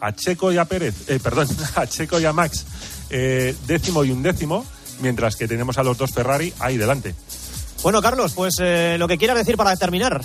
a Checo y a Pérez, eh, perdón, a Checo y a Max eh, décimo y un décimo, mientras que tenemos a los dos Ferrari ahí delante. Bueno, Carlos, pues eh, lo que quieras decir para terminar.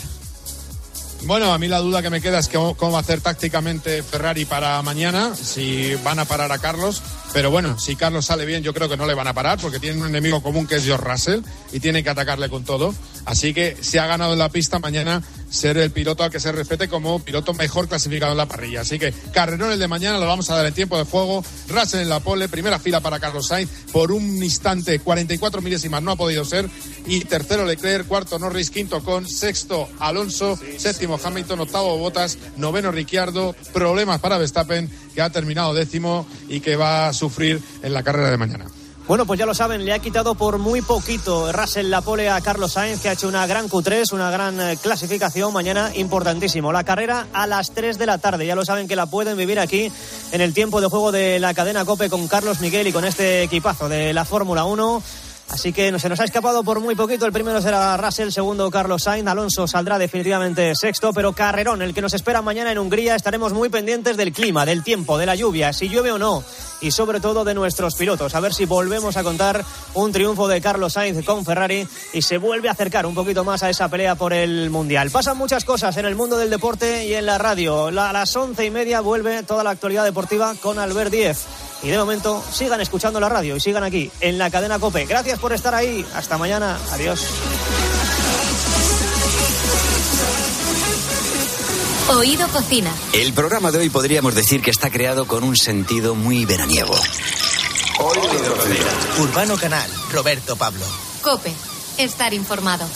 Bueno, a mí la duda que me queda es cómo, cómo va a hacer tácticamente Ferrari para mañana, si van a parar a Carlos. Pero bueno, si Carlos sale bien, yo creo que no le van a parar porque tienen un enemigo común que es George Russell y tienen que atacarle con todo. Así que se ha ganado en la pista mañana ser el piloto al que se respete como piloto mejor clasificado en la parrilla. Así que carrerón el de mañana lo vamos a dar en tiempo de juego. Russell en la pole, primera fila para Carlos Sainz. Por un instante, 44 milésimas no ha podido ser. Y tercero Leclerc, cuarto Norris, quinto con, sexto Alonso, séptimo Hamilton, octavo Botas, noveno Ricciardo. Problemas para Verstappen, que ha terminado décimo y que va a sufrir en la carrera de mañana. Bueno, pues ya lo saben, le ha quitado por muy poquito Russell la pole a Carlos Sainz, que ha hecho una gran Q3, una gran eh, clasificación. Mañana importantísimo. La carrera a las 3 de la tarde. Ya lo saben que la pueden vivir aquí en el tiempo de juego de la cadena Cope con Carlos Miguel y con este equipazo de la Fórmula 1. Así que se nos ha escapado por muy poquito. El primero será Russell, el segundo Carlos Sainz. Alonso saldrá definitivamente sexto, pero carrerón, el que nos espera mañana en Hungría. Estaremos muy pendientes del clima, del tiempo, de la lluvia, si llueve o no, y sobre todo de nuestros pilotos. A ver si volvemos a contar un triunfo de Carlos Sainz con Ferrari y se vuelve a acercar un poquito más a esa pelea por el Mundial. Pasan muchas cosas en el mundo del deporte y en la radio. A las once y media vuelve toda la actualidad deportiva con Albert Diez. Y de momento sigan escuchando la radio y sigan aquí en la cadena Cope. Gracias por estar ahí. Hasta mañana. Adiós. Oído Cocina. El programa de hoy podríamos decir que está creado con un sentido muy veraniego. Urbano Canal, Roberto Pablo. Cope. Estar informado.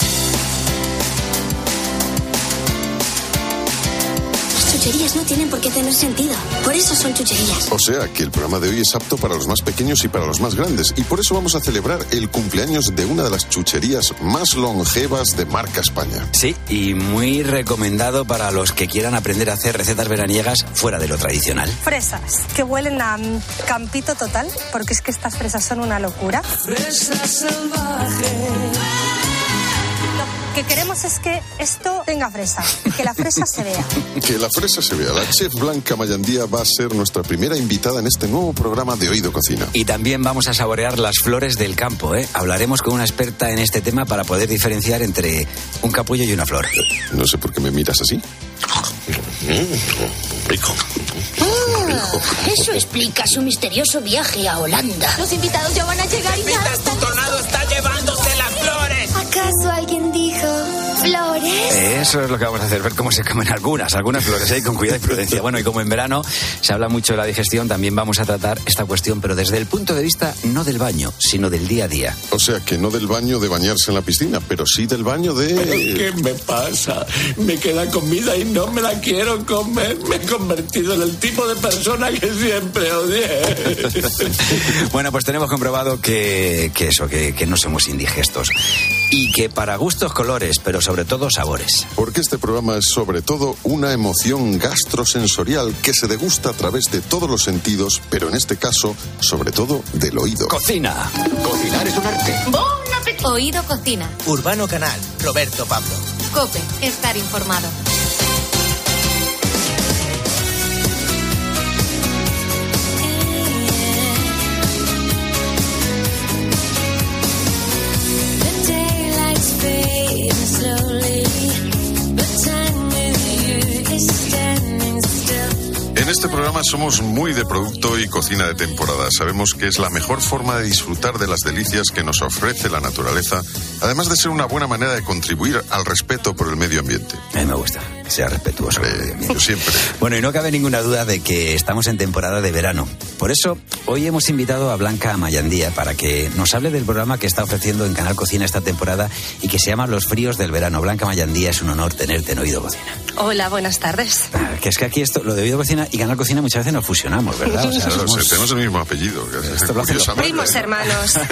Chucherías no tienen por qué tener sentido. Por eso son chucherías. O sea que el programa de hoy es apto para los más pequeños y para los más grandes. Y por eso vamos a celebrar el cumpleaños de una de las chucherías más longevas de marca España. Sí, y muy recomendado para los que quieran aprender a hacer recetas veraniegas fuera de lo tradicional. Fresas, que huelen a campito total, porque es que estas fresas son una locura. Lo que queremos es que esto tenga fresa, que la fresa se vea. Que la fresa se vea. La chef Blanca Mayandía va a ser nuestra primera invitada en este nuevo programa de Oído Cocina. Y también vamos a saborear las flores del campo. ¿eh? Hablaremos con una experta en este tema para poder diferenciar entre un capullo y una flor. No sé por qué me miras así. Rico. Ah, eso explica su misterioso viaje a Holanda. Los invitados ya van a llegar y ya están. tornado está flores! ¿Acaso alguien dijo flores? Eso es lo que vamos a hacer, ver cómo se comen algunas, algunas flores, ahí con cuidado y prudencia. Bueno, y como en verano se habla mucho de la digestión, también vamos a tratar esta cuestión, pero desde el punto de vista no del baño, sino del día a día. O sea que no del baño de bañarse en la piscina, pero sí del baño de... ¿Qué me pasa? Me queda comida y no me la quiero comer. Me he convertido en el tipo de persona que siempre odié. Bueno, pues tenemos comprobado que, que eso, que, que no somos indigestos. Y que para gustos colores, pero sobre todo sabores. Porque este programa es sobre todo una emoción gastrosensorial que se degusta a través de todos los sentidos, pero en este caso, sobre todo del oído. Cocina. Cocinar es un arte. Oído Cocina. Urbano Canal, Roberto Pablo. Cope. Estar informado. Este programa somos muy de producto y cocina de temporada. Sabemos que es la mejor forma de disfrutar de las delicias que nos ofrece la naturaleza, además de ser una buena manera de contribuir al respeto por el medio ambiente. A mí me gusta, que sea respetuoso. ambiente. Yo siempre. Bueno, y no cabe ninguna duda de que estamos en temporada de verano. Por eso, hoy hemos invitado a Blanca Mayandía para que nos hable del programa que está ofreciendo en Canal Cocina esta temporada y que se llama Los Fríos del Verano. Blanca Mayandía, es un honor tenerte en Oído Cocina. Hola, buenas tardes. Ah, Que es que aquí esto, lo de Oído Cocina y Canal Cocina muchas veces nos fusionamos, ¿verdad? O sea, Claro, somos- tenemos el mismo apellido. Esto lo hacen los curiosamente. Primos hermanos.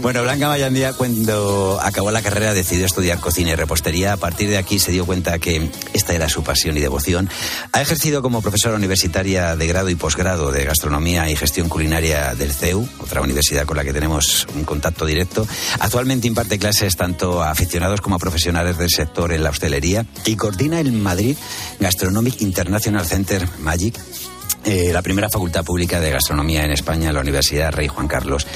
Bueno, Blanca Mayandía, cuando acabó la carrera, decidió estudiar cocina y repostería. A partir de aquí se dio cuenta que esta era su pasión y devoción. Ha ejercido como profesora universitaria de grado y posgrado de gastronomía y gestión culinaria del CEU, otra universidad con la que tenemos un contacto directo. Actualmente imparte clases tanto a aficionados como a profesionales del sector en la hostelería y coordina el Madrid Gastronomic International Center Magic, eh, la primera facultad pública de gastronomía en España la Universidad Rey Juan Carlos.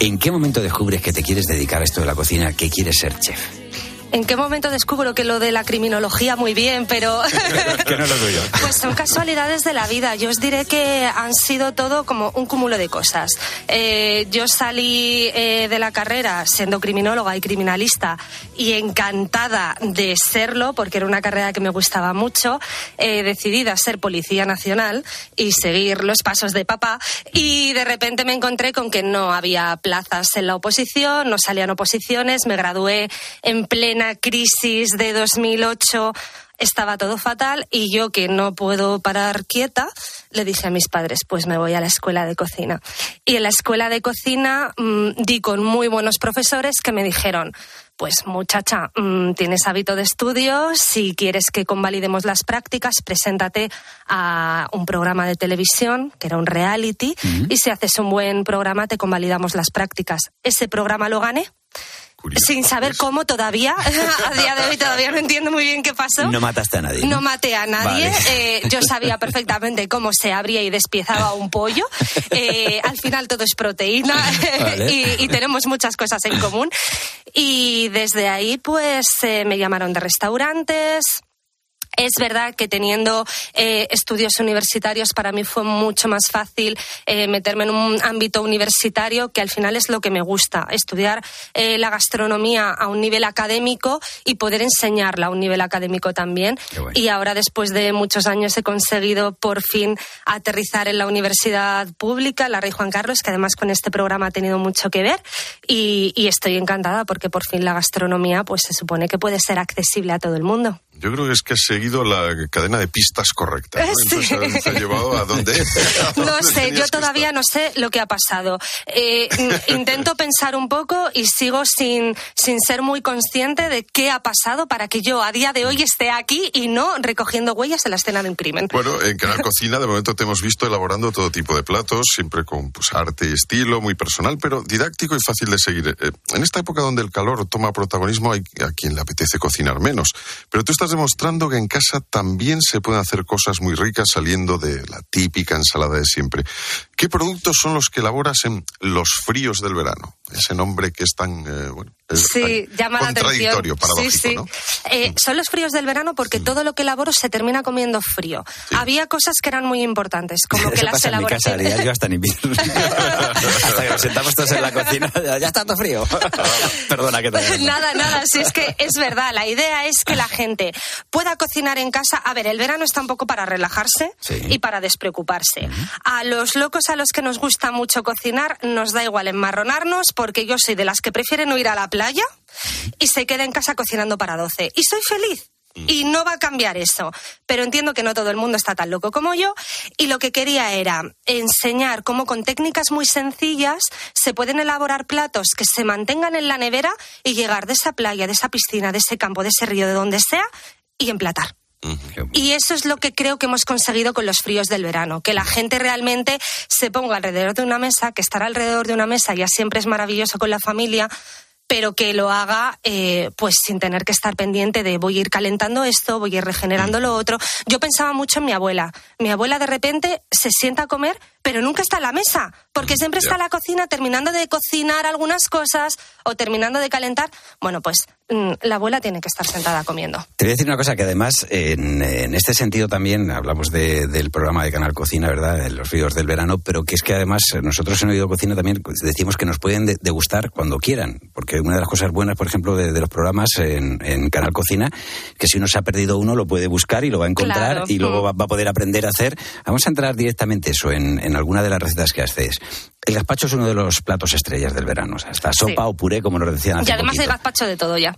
¿En qué momento descubres que te quieres dedicar a esto de la cocina, que quieres ser chef? ¿En qué momento descubro que lo de la criminología muy bien, pero... que no lo tuyo. Pues son casualidades de la vida. Yo os diré que han sido todo como un cúmulo de cosas. Eh, yo salí eh, de la carrera siendo criminóloga y criminalista y encantada de serlo, porque era una carrera que me gustaba mucho, eh, decidida a ser policía nacional y seguir los pasos de papá. Y de repente me encontré con que no había plazas en la oposición, no salían oposiciones, me gradué en plena crisis de 2008 estaba todo fatal y yo que no puedo parar quieta, le dije a mis padres, pues me voy a la escuela de cocina. Y en la escuela de cocina mmm, di con muy buenos profesores que me dijeron, pues muchacha, mmm, tienes hábito de estudio, si quieres que convalidemos las prácticas, preséntate a un programa de televisión, que era un reality, uh -huh. y si haces un buen programa te convalidamos las prácticas. Ese programa lo gané Curioso, sin saber cómo todavía, a día de hoy todavía no entiendo muy bien qué pasó. No mataste a nadie. No, no maté a nadie. Vale. Eh, yo sabía perfectamente cómo se abría y despiezaba un pollo. Eh, al final todo es proteína vale. y, y, tenemos muchas cosas en común. Y desde ahí, pues, eh, me llamaron de restaurantes, es verdad que teniendo eh, estudios universitarios para mí fue mucho más fácil eh, meterme en un ámbito universitario que al final es lo que me gusta, estudiar eh, la gastronomía a un nivel académico y poder enseñarla a un nivel académico también. Bueno. Y ahora después de muchos años he conseguido por fin aterrizar en la universidad pública, la Rey Juan Carlos, que además con este programa ha tenido mucho que ver y, y estoy encantada porque por fin la gastronomía pues se supone que puede ser accesible a todo el mundo. Yo creo que es que has seguido la cadena de pistas correcta. ¿no? Sí. Entonces, ¿te ha llevado a dónde? ¿A no dónde sé, yo todavía no sé lo que ha pasado. Eh, intento pensar un poco y sigo sin, sin ser muy consciente de qué ha pasado para que yo a día de hoy esté aquí y no recogiendo huellas en la escena de un crimen. Bueno, en Canal Cocina de momento te hemos visto elaborando todo tipo de platos, siempre con pues, arte y estilo, muy personal, pero didáctico y fácil de seguir. Eh, En esta época donde el calor toma protagonismo, hay a quien le apetece cocinar menos. Pero tú estás demostrando que en casa también se pueden hacer cosas muy ricas saliendo de la típica ensalada de siempre. ¿Qué productos son los que elaboras en los fríos del verano? Ese nombre que es tan, eh, bueno, es Sí, tan llama la contradictorio, atención. paradójico, sí, sí. ¿no? Eh, son los fríos del verano porque todo lo que elaboro se termina comiendo frío. Había cosas que eran muy importantes, como que Eso las pasa en mi casa, elaboraciones. yo hasta en invierno. hasta que nos sentamos todos en la cocina, ya está todo frío. Perdona que te Nada, nada, si es que es verdad. La idea es que la gente pueda cocinar en casa. A ver, el verano está un poco para relajarse Sí. y para despreocuparse. A los locos a los que nos gusta mucho cocinar, nos da igual enmarronarnos, porque yo soy de las que prefieren ir a la playa y se queda en casa cocinando para 12. Y soy feliz. Y no va a cambiar eso. Pero entiendo que no todo el mundo está tan loco como yo. Y lo que quería era enseñar cómo con técnicas muy sencillas se pueden elaborar platos que se mantengan en la nevera y llegar de esa playa, de esa piscina, de ese campo, de ese río, de donde sea, y emplatar. Y eso es lo que creo que hemos conseguido con los fríos del verano, que la gente realmente se ponga alrededor de una mesa, que estar alrededor de una mesa ya siempre es maravilloso con la familia, pero que lo haga eh, pues sin tener que estar pendiente de voy a ir calentando esto, voy a ir regenerando lo otro. Yo pensaba mucho en mi abuela. Mi abuela de repente se sienta a comer, pero nunca está en la mesa, porque siempre está en la cocina terminando de cocinar algunas cosas o terminando de calentar. Bueno, pues la abuela tiene que estar sentada comiendo. Te voy a decir una cosa que además, en, en este sentido también, hablamos de- del programa de Canal Cocina, ¿verdad? De los ríos del verano, pero que es que además nosotros en Oído Cocina también decimos que nos pueden de- degustar cuando quieran, porque una de las cosas buenas, por ejemplo, de, de los programas en, en Canal Cocina, que si uno se ha perdido uno, lo puede buscar y lo va a encontrar Claro. y luego Mm. va, va a poder aprender a hacer. Vamos a entrar directamente eso en, en alguna de las recetas que haces. El gazpacho es uno de los platos estrellas del verano, o sea, está sopa o puré, como nos decían hace Y además de poquito. gazpacho de todo ya.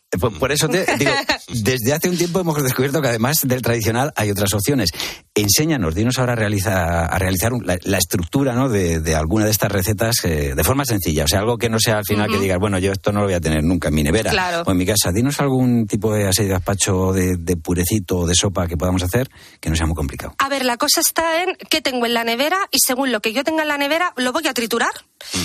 Eh, Por, por eso te digo, desde hace un tiempo hemos descubierto que además del tradicional hay otras opciones. Enséñanos, dinos ahora a realizar, a realizar la, la estructura ¿no? de, de alguna de estas recetas eh, de forma sencilla. O sea, algo que no sea al final que digas, bueno, yo esto no lo voy a tener nunca en mi nevera Claro. o en mi casa. Dinos algún tipo de así de gazpacho, de, de purecito o de sopa que podamos hacer que no sea muy complicado. A ver, la cosa está en qué tengo en la nevera y según lo que yo tenga en la nevera, lo voy a triturar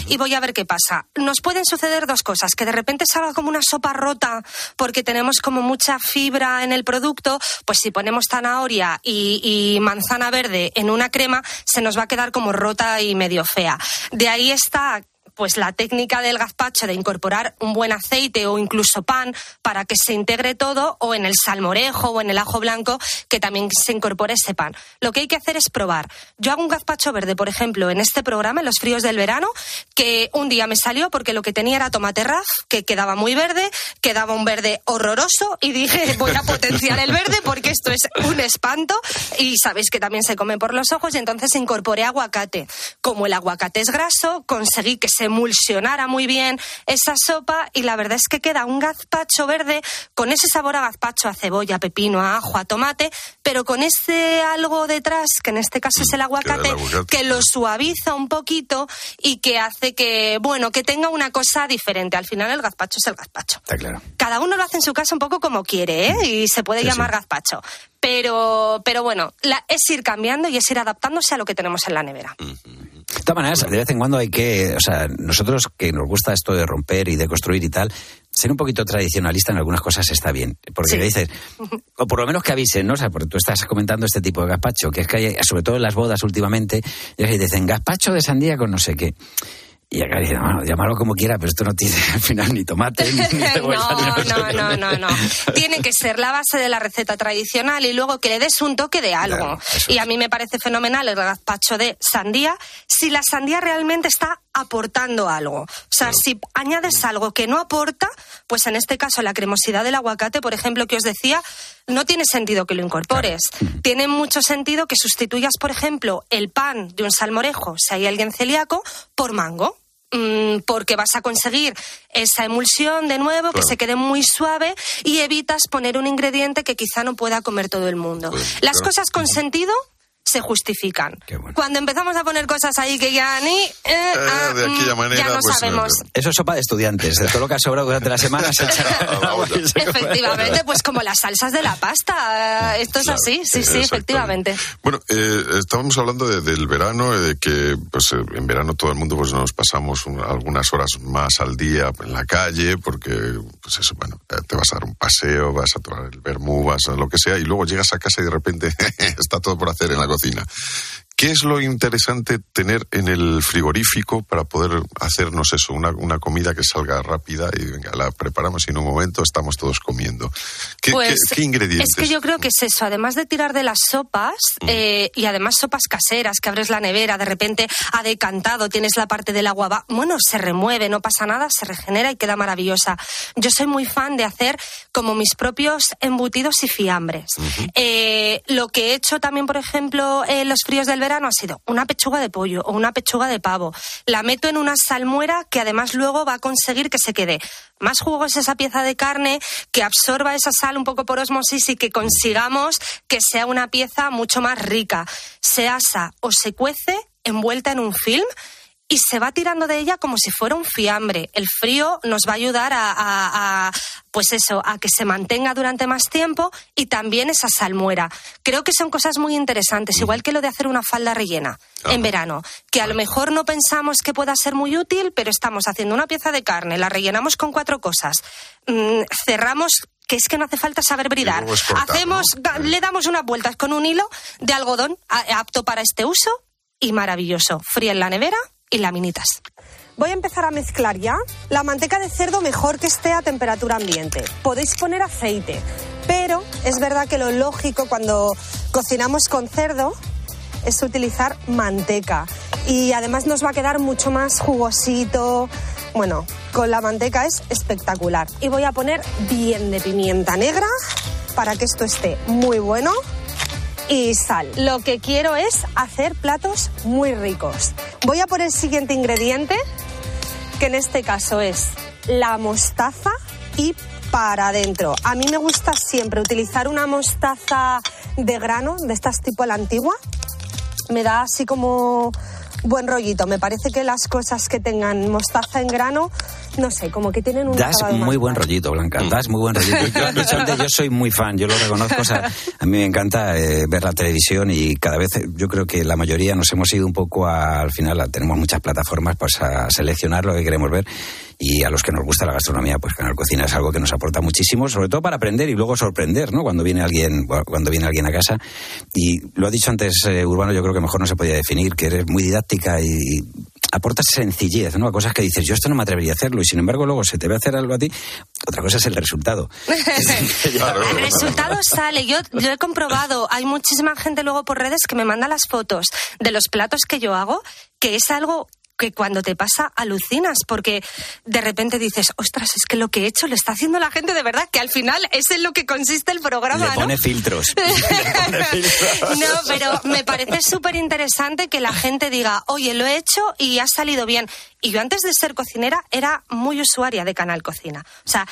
y voy a ver qué pasa. Nos pueden suceder dos cosas, que de repente salga como una sopa rota porque tenemos como mucha fibra en el producto, pues si ponemos zanahoria y, y manzana verde en una crema, se nos va a quedar como rota y medio fea. De ahí está pues la técnica del gazpacho de incorporar un buen aceite o incluso pan para que se integre todo o en el salmorejo o en el ajo blanco que también se incorpore ese pan. Lo que hay que hacer es probar. Yo hago un gazpacho verde, por ejemplo, en este programa, en los fríos del verano, que un día me salió porque lo que tenía era tomate raz, que quedaba muy verde, quedaba un verde horroroso y dije voy a potenciar el verde porque esto es un espanto y sabéis que también se come por los ojos y entonces incorporé aguacate. Como el aguacate es graso, conseguí que se emulsionara muy bien esa sopa y la verdad es que queda un gazpacho verde con ese sabor a gazpacho, a cebolla, a pepino, a ajo, a tomate, pero con ese algo detrás, que en este caso es el aguacate, que lo suaviza un poquito y que hace que, bueno, que tenga una cosa diferente. Al final el gazpacho es el gazpacho. Está claro. Cada uno lo hace en su casa un poco como quiere, ¿eh? Y se puede Sí, llamar sí. gazpacho. Pero, pero bueno, la- es ir cambiando y es ir adaptándose a lo que tenemos en la nevera. De todas maneras, de vez en cuando hay que, o sea, nosotros que nos gusta esto de romper y de construir y tal, ser un poquito tradicionalista en algunas cosas está bien. Porque Sí. dices, o por lo menos que avisen, ¿no? O sea, porque tú estás comentando este tipo de gazpacho, que es que hay, sobre todo en las bodas últimamente, y dicen gazpacho de sandía con no sé qué. Y acá dicen, bueno, llámalo como quiera, pero esto no tiene al final ni tomate, ni cebolla, ni no, sé no, qué. no, no, no. Tiene que ser la base de la receta tradicional y luego que le des un toque de algo. Claro, y a mí me parece fenomenal el gazpacho de sandía si la sandía realmente está aportando algo. O sea, si añades algo que no aporta, pues en este caso la cremosidad del aguacate, por ejemplo, que os decía, no tiene sentido que lo incorpores. Tiene mucho sentido que sustituyas, por ejemplo, el pan de un salmorejo, si hay alguien celíaco, por mango. Mm, porque vas a conseguir esa emulsión de nuevo, que se quede muy suave y evitas poner un ingrediente que quizá no pueda comer todo el mundo. Pues, Las claro. cosas con sentido se justifican. Bueno. Cuando empezamos a poner cosas ahí que ya ni... eh, ah, de aquella mm, manera, ya no pues, sabemos. eh, Eso es sopa de estudiantes. De todo lo que ha sobrado durante la semana se echa come. Efectivamente, pues como las salsas de la pasta. eh, Esto es Claro, así, sí, sí, efectivamente. Bueno, eh, estábamos hablando de- del verano, eh, de que pues, eh, en verano todo el mundo pues, nos pasamos un- algunas horas más al día en la calle, porque pues eso, bueno, eh, te vas a dar un paseo, vas a tomar el vermú, vas a lo que sea, y luego llegas a casa y de repente está todo por hacer en la cocina. ¿Qué es lo interesante tener en el frigorífico para poder hacernos eso, una, una comida que salga rápida y venga, la preparamos y en un momento estamos todos comiendo? ¿Qué, Pues qué- qué ingredientes? es que yo creo que es eso, además de tirar de las sopas eh, y además sopas caseras, que abres la nevera, de repente ha decantado, tienes la parte del agua, va- bueno, se remueve, no pasa nada, se regenera y queda maravillosa. Yo soy muy fan de hacer como mis propios embutidos y fiambres. Eh, lo que he hecho también, por ejemplo, en los fríos del verano ha sido una pechuga de pollo o una pechuga de pavo. La meto en una salmuera que además luego va a conseguir que se quede más jugosa esa pieza de carne, que absorba esa sal un poco por osmosis y que consigamos que sea una pieza mucho más rica. Se asa o se cuece envuelta en un film y se va tirando de ella como si fuera un fiambre. El frío nos va a ayudar a, a- a, pues eso, a que se mantenga durante más tiempo y también esa salmuera. Creo que son cosas muy interesantes, igual que lo de hacer una falda rellena en verano, que a lo mejor no pensamos que pueda ser muy útil, pero estamos haciendo una pieza de carne, la rellenamos con cuatro cosas, mm, cerramos que es que no hace falta saber bridar. cortar, Hacemos, le damos unas vueltas con un hilo de algodón apto para este uso y maravilloso. Fría en la nevera y laminitas. Voy a empezar a mezclar ya la manteca de cerdo mejor que esté a temperatura ambiente. Podéis poner aceite, pero es verdad que lo lógico cuando cocinamos con cerdo es utilizar manteca y además nos va a quedar mucho más jugosito. Bueno, con la manteca es espectacular. Y voy a poner bien de pimienta negra para que esto esté muy bueno y sal. Lo que quiero es hacer platos muy ricos. Voy a por el siguiente ingrediente, que en este caso es la mostaza y para adentro. A mí me gusta siempre utilizar una mostaza de grano, de estas tipo la antigua. Me da así como buen rollito. Me parece que las cosas que tengan mostaza en grano, no sé, como que tienen un Das muy buen rollito, Blanca. Das muy buen rollito. Yo, soy muy fan, yo lo reconozco. o sea, a mí me encanta eh, ver la televisión y cada vez yo creo que la mayoría nos hemos ido un poco a- al final. a- tenemos muchas plataformas pues, a seleccionar lo que queremos ver y a los que nos gusta la gastronomía, pues Canal Cocina es algo que nos aporta muchísimo, sobre todo para aprender y luego sorprender, ¿no? Cuando viene alguien, cuando viene alguien a casa. Y lo ha dicho antes eh, Urbano, yo creo que mejor no se podía definir, que eres muy didáctica y, y aportas sencillez, ¿no? A cosas que dices, yo esto no me atrevería a hacerlo, y sin embargo luego se te ve hacer algo a ti. Otra cosa es el resultado. El resultado sale. Yo, yo he comprobado, hay muchísima gente luego por redes que me manda las fotos de los platos que yo hago, que es algo que cuando te pasa alucinas, porque de repente dices, ostras, es que lo que he hecho lo está haciendo la gente de verdad, que al final es en lo que consiste el programa, Le ¿no? pone filtros. No, pero me parece súper interesante que la gente diga, oye, lo he hecho y ha salido bien. Y yo antes de ser cocinera era muy usuaria de Canal Cocina. O sea,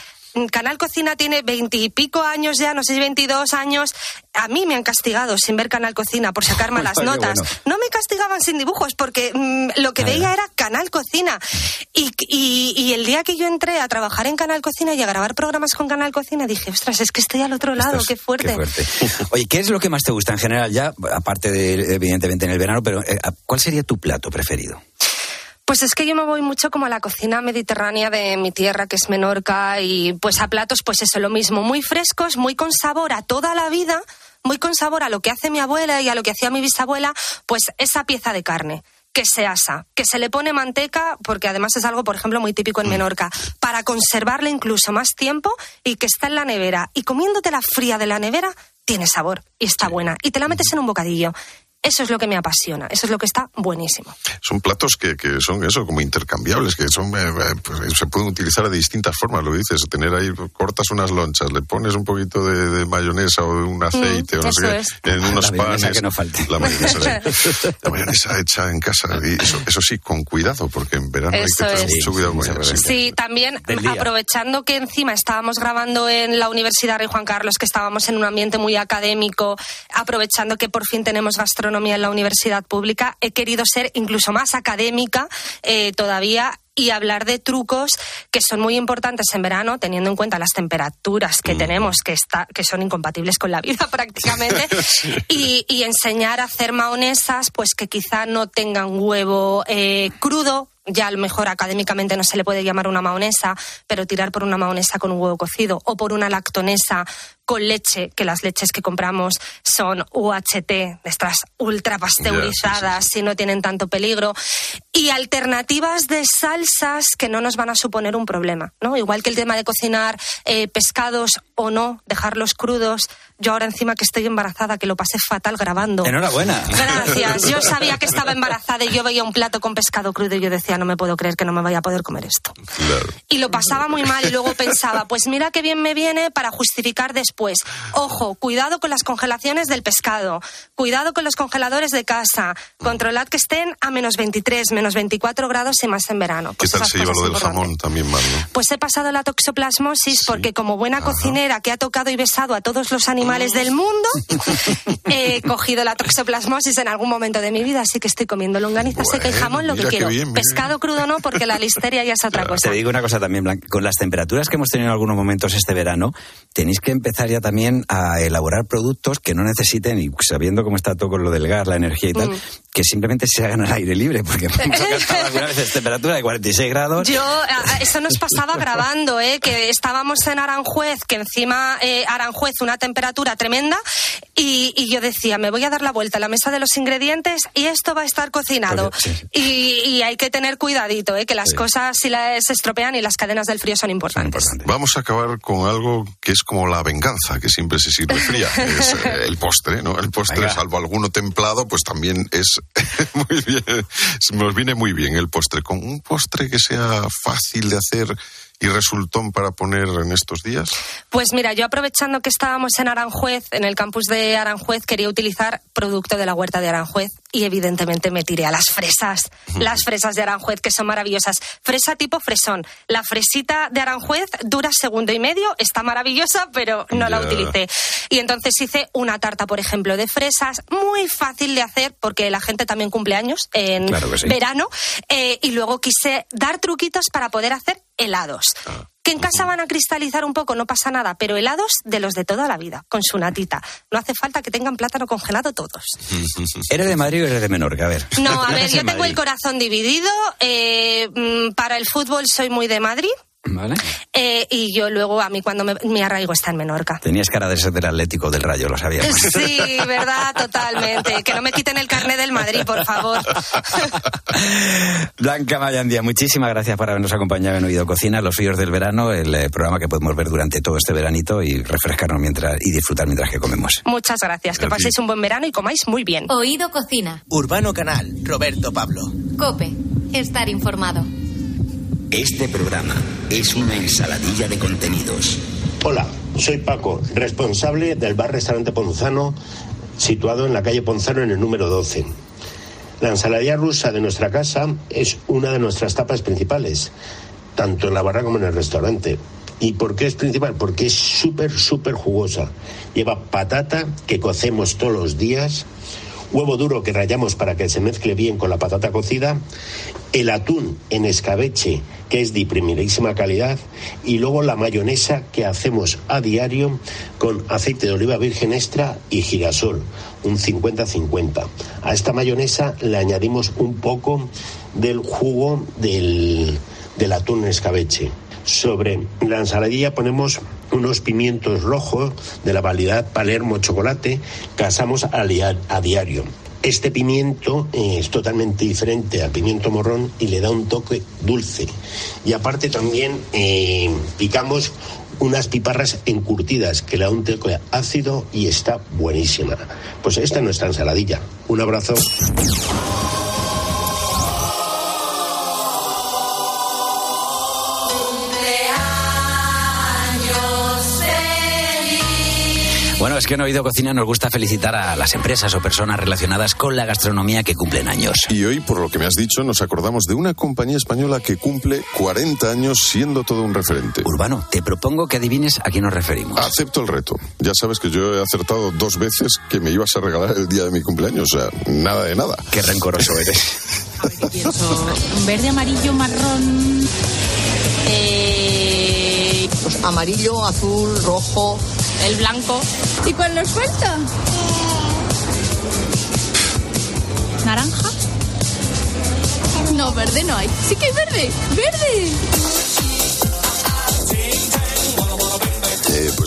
Canal Cocina tiene veintipico años ya, no sé si veintidós años. A mí me han castigado sin ver Canal Cocina por sacar malas notas. bueno. No me castigaban sin dibujos porque mm, lo que veía era Canal Cocina. Y, y- y el día que yo entré a trabajar en Canal Cocina y a grabar programas con Canal Cocina, dije, ostras, es que estoy al otro lado, Estás- qué fuerte. Qué fuerte. Oye, ¿qué es lo que más te gusta en general ya, aparte de, evidentemente, en el verano, pero eh, ¿cuál sería tu plato preferido? Pues es que yo me voy mucho como a la cocina mediterránea de mi tierra, que es Menorca, y pues a platos, pues eso, lo mismo, muy frescos, muy con sabor a toda la vida, muy con sabor a lo que hace mi abuela y a lo que hacía mi bisabuela, pues esa pieza de carne que se asa, que se le pone manteca, porque además es algo, por ejemplo, muy típico en Menorca, para conservarla incluso más tiempo y que está en la nevera. Y comiéndotela fría de la nevera, tiene sabor y está buena. Y te la metes en un bocadillo. Eso es lo que me apasiona, eso es lo que está buenísimo. Son platos que, que son eso, como intercambiables, que son eh, eh, pues, se pueden utilizar de distintas formas, lo dices, tener ahí, cortas unas lonchas, le pones un poquito de, de mayonesa o de un aceite o no eso sé es. qué, en unos La mayonesa panes. que no falte. La mayonesa, sí. La mayonesa hecha en casa. Y eso, eso sí, con cuidado, porque en verano hay Eso que tener es. mucho cuidado con Sí, ella. sí, sí. Sí, también aprovechando que encima estábamos grabando en la Universidad Rey Juan Carlos, que estábamos en un ambiente muy académico, aprovechando que por fin tenemos gastronomía en la universidad pública, he querido ser incluso más académica eh, todavía y hablar de trucos que son muy importantes en verano, teniendo en cuenta las temperaturas que tenemos, que, está, que son incompatibles con la vida prácticamente, y, y enseñar a hacer maonesas pues que quizá no tengan huevo eh, crudo, ya a lo mejor académicamente no se le puede llamar una maonesa, pero tirar por una maonesa con un huevo cocido o por una lactonesa con leche, que las leches que compramos son UHT, nuestras ultra pasteurizadas y no tienen tanto peligro, y alternativas de salsas que no nos van a suponer un problema, ¿no? Igual que el tema de cocinar eh, pescados o no, dejarlos crudos. Yo ahora encima que estoy embarazada, que lo pasé fatal grabando. Enhorabuena. Gracias. Yo sabía que estaba embarazada y yo veía un plato con pescado crudo y yo decía, no me puedo creer que no me vaya a poder comer esto. Claro. Y lo pasaba muy mal y luego pensaba, pues mira qué bien me viene para justificar después. Ojo, cuidado con las congelaciones del pescado, cuidado con los congeladores de casa, controlad que estén a menos 23, menos 24 grados y más en verano. ¿Qué Pues tal esas se lleva lo del jamón también mal, no? Pues he pasado la toxoplasmosis porque como buena cocinera que ha tocado y besado a todos los animales del mundo, he cogido la toxoplasmosis en algún momento de mi vida, así que estoy comiendo longaniza seca y Bueno, jamón lo que quiero. bien, Pescado crudo no, porque la listeria ya es otra cosa. Te digo una cosa también, Blanca. Con las temperaturas que hemos tenido en algunos momentos este verano, tenéis que empezar ya también a elaborar productos que no necesiten, y sabiendo cómo está todo con lo del gas, la energía y tal, Mm. que simplemente se hagan al aire libre, porque alcanzado algunas veces temperatura de 46 grados. Yo, eso nos pasaba grabando, ¿eh? que estábamos en Aranjuez, que encima eh, Aranjuez una temperatura tremenda, y, y yo decía, me voy a dar la vuelta a la mesa de los ingredientes y esto va a estar cocinado. Pues, sí, sí. Y, y hay que tener cuidadito, ¿eh? que las cosas si las se estropean y las cadenas del frío son importantes. Importante. Vamos a acabar con algo que es como la venganza, que siempre se sirve fría. Es eh, el postre, ¿no? El postre, Venga. salvo alguno templado, pues también es muy bien. Nos viene muy bien el postre. Con un postre que sea fácil de hacer y resultón para poner en estos días. Pues mira, yo aprovechando que estábamos en Aranjuez, en el campus de Aranjuez, quería utilizar producto de la huerta de Aranjuez y evidentemente me tiré a las fresas, las fresas de Aranjuez que son maravillosas. Fresa tipo fresón. La fresita de Aranjuez dura segundo y medio, está maravillosa, pero no la utilicé. Y entonces hice una tarta, por ejemplo, de fresas, muy fácil de hacer porque la gente también también cumpleaños en Claro que sí. verano. eh, y luego quise dar truquitos para poder hacer helados. Ah. Que en casa van a cristalizar un poco, no pasa nada, pero helados de los de toda la vida, con su natita. No hace falta que tengan plátano congelado todos. ¿Eres de Madrid o eres de Menorca? A ver. No, a ver, yo en tengo el corazón dividido. eh, mm, para el fútbol soy muy de Madrid. ¿Vale? eh, y yo luego, a mí cuando me- mi arraigo está en Menorca. Tenías cara de ser del Atlético del Rayo, lo sabíamos. Sí, verdad, totalmente. Que no me quiten el carnet del Madrid, por favor. Blanca Mayandía, muchísimas gracias por habernos acompañado en Oído Cocina, Los Fríos del Verano, el eh, programa que podemos ver durante todo este veranito y refrescarnos mientras y disfrutar mientras que comemos. Muchas gracias. Que paséis un buen verano y comáis muy bien. Oído Cocina. Urbano Canal, Roberto Pablo. Cope. Estar informado. Este programa es una ensaladilla de contenidos. Hola, soy Paco, responsable del bar-restaurante Ponzano, situado en la calle Ponzano en el número 12. La ensaladilla rusa de nuestra casa es una de nuestras tapas principales, tanto en la barra como en el restaurante. ¿Y por qué es principal? Porque es súper, súper jugosa. Lleva patata que cocemos todos los días, huevo duro que rayamos para que se mezcle bien con la patata cocida, el atún en escabeche que es de primerísima calidad y luego la mayonesa que hacemos a diario con aceite de oliva virgen extra y girasol, un 50-50. A esta mayonesa le añadimos un poco del jugo del, del atún en escabeche. Sobre la ensaladilla ponemos unos pimientos rojos de la variedad Palermo Chocolate que asamos a, a diario. Este pimiento eh, es totalmente diferente al pimiento morrón y le da un toque dulce. Y aparte también eh, picamos unas piparras encurtidas que le da un toque ácido y está buenísima. Pues esta es nuestra ensaladilla. Un abrazo. Bueno, es que en Oído Cocina nos gusta felicitar a las empresas o personas relacionadas con la gastronomía que cumplen años. Y hoy, por lo que me has dicho, nos acordamos de una compañía española que cumple 40 años siendo todo un referente. Urbano, te propongo que adivines a quién nos referimos. Acepto el reto. Ya sabes que yo he acertado dos veces que me ibas a regalar el día de mi cumpleaños. O sea, nada de nada. Qué rencoroso eres. Verde, amarillo, marrón. Eh, Pues amarillo, azul, rojo. El blanco. ¿Y cuál nos falta? ¿Naranja? No, verde no hay. Sí que hay verde. ¡Verde!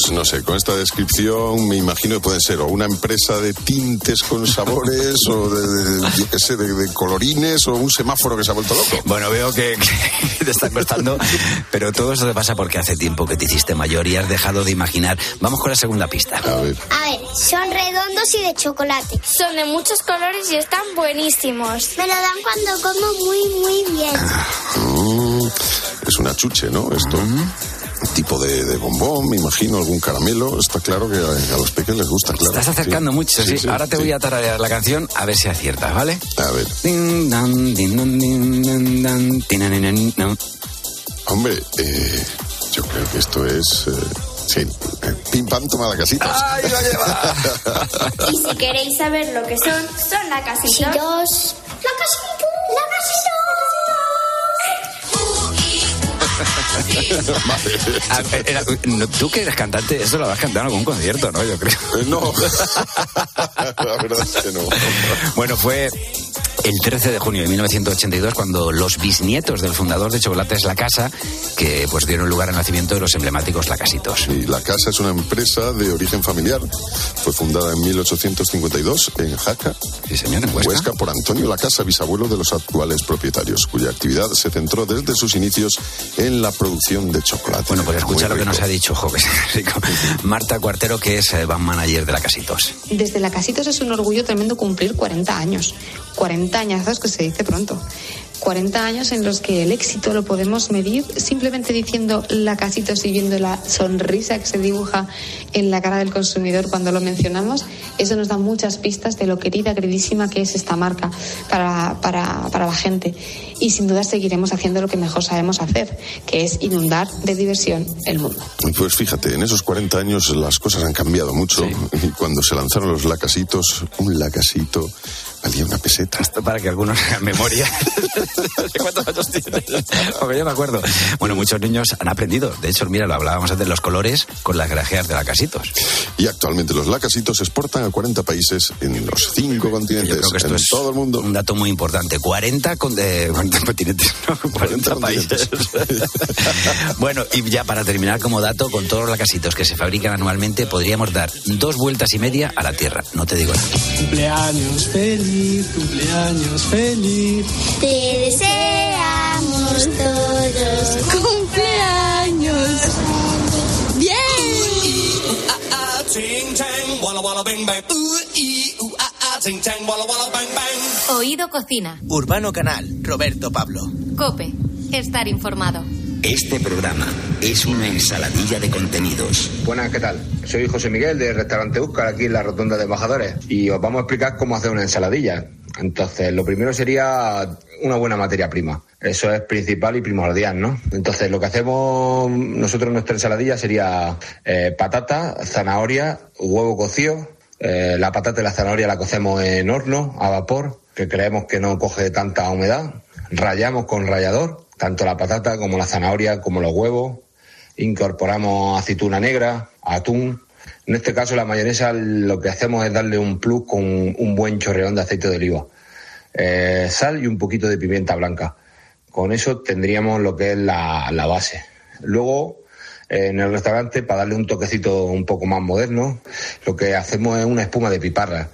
Pues no sé, con esta descripción me imagino que pueden ser o una empresa de tintes con sabores o de, de- yo qué sé, de, de colorines o un semáforo que se ha vuelto loco. Bueno, veo que, que te está costando, pero todo eso te pasa porque hace tiempo que te hiciste mayor y has dejado de imaginar. Vamos con la segunda pista. A ver. A ver, son redondos y de chocolate. Son de muchos colores y están buenísimos. Me lo dan cuando como muy, muy bien. Mm, es una chuche, ¿no? Esto. Tipo de, de bombón, me imagino, algún caramelo. Está claro que a, a los pequeños les gusta, claro. Estás acercando Sí. mucho, sí. Ahora te voy a tararear la canción a ver si aciertas, ¿vale? A ver. Hombre, eh, yo creo que esto es. eh, sí, eh, pim pam, toma la casita. ¡Ay, lo lleva! Y si queréis saber lo que son, son la casita. Chicos, la casita. La casita. Tú que eres cantante, eso lo habrás cantado en algún concierto, ¿no? Yo creo. Eh, no. la verdad es que no. Bueno, fue el 13 de junio de 1982 cuando los bisnietos del fundador de Chocolates La Casa, que pues dieron lugar al nacimiento de los emblemáticos Lacasitos. Y La Casa es una empresa de origen familiar. Fue fundada en 1852 en Jaca, Sí, señor, en Huesca. por Antonio La Casa, bisabuelo de los actuales propietarios, cuya actividad se centró desde sus inicios en la producción de chocolate. Bueno, pues escucha lo que nos ha dicho, jo, que es rico. Marta Cuartero, que es eh, van manager de La Casitos. Desde la Casitos es un orgullo tremendo cumplir 40 años. 40 añazos que se dice pronto. 40 años en los que el éxito lo podemos medir simplemente diciendo la Casitos y viendo la sonrisa que se dibuja en la cara del consumidor cuando lo mencionamos. Eso nos da muchas pistas de lo querida, queridísima que es esta marca para, para, para la gente. Y sin duda seguiremos haciendo lo que mejor sabemos hacer, que es inundar de diversión el mundo. Pues fíjate, en esos 40 años las cosas han cambiado mucho. Y cuando se lanzaron los lacasitos, un lacasito valía una peseta. Esto para que algunos hagan memoria. ¿Cuántos años tienes? Porque yo me acuerdo. Bueno, muchos niños han aprendido. De hecho, mira, lo hablábamos antes, los colores con las grajeas de lacasitos. Y actualmente los lacasitos se exportan a 40 países en los cinco continentes, Yo creo que esto en es todo el mundo. un dato muy importante. 40, con de, 40 continentes, no, 40, países. bueno, y ya para terminar como dato, con todos los lacasitos que se fabrican anualmente, podríamos dar dos vueltas y media a la Tierra. No te digo nada. Cumpleaños feliz, cumpleaños feliz. Te deseamos todos cumpleaños. ¡Bien! Oído Cocina. Urbano Canal, Roberto Pablo. Cope. Estar informado. Este programa es una ensaladilla de contenidos. Buenas, ¿qué tal? Soy José Miguel del restaurante Úscar aquí en la Rotonda de Embajadores y os vamos a explicar cómo hacer una ensaladilla. Entonces, lo primero sería una buena materia prima. Eso es principal y primordial, ¿no? Entonces, lo que hacemos nosotros en nuestra ensaladilla sería eh, patata, zanahoria, huevo cocido. Eh, la patata y la zanahoria la cocemos en horno, a vapor, que creemos que no coge tanta humedad. Rayamos con rallador, tanto la patata como la zanahoria, como los huevos. Incorporamos aceituna negra, atún. En este caso, la mayonesa lo que hacemos es darle un plus con un buen chorreón de aceite de oliva. Eh, sal y un poquito de pimienta blanca. Con eso tendríamos lo que es la, la base. Luego, eh, en el restaurante, para darle un toquecito un poco más moderno, lo que hacemos es una espuma de piparra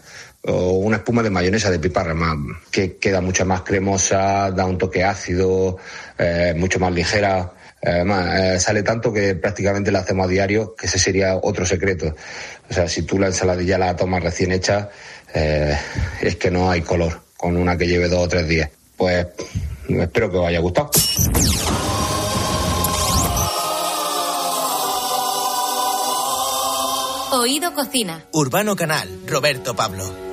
o una espuma de mayonesa de piparra más, que queda mucho más cremosa, da un toque ácido, eh, mucho más ligera. Además, eh, sale tanto que prácticamente la hacemos a diario, que ese sería otro secreto. O sea, si tú la ensaladilla la tomas recién hecha, eh, es que no hay color, con una que lleve dos o tres días. Pues espero que os haya gustado. Oído Cocina. Urbano Canal, Roberto Pablo.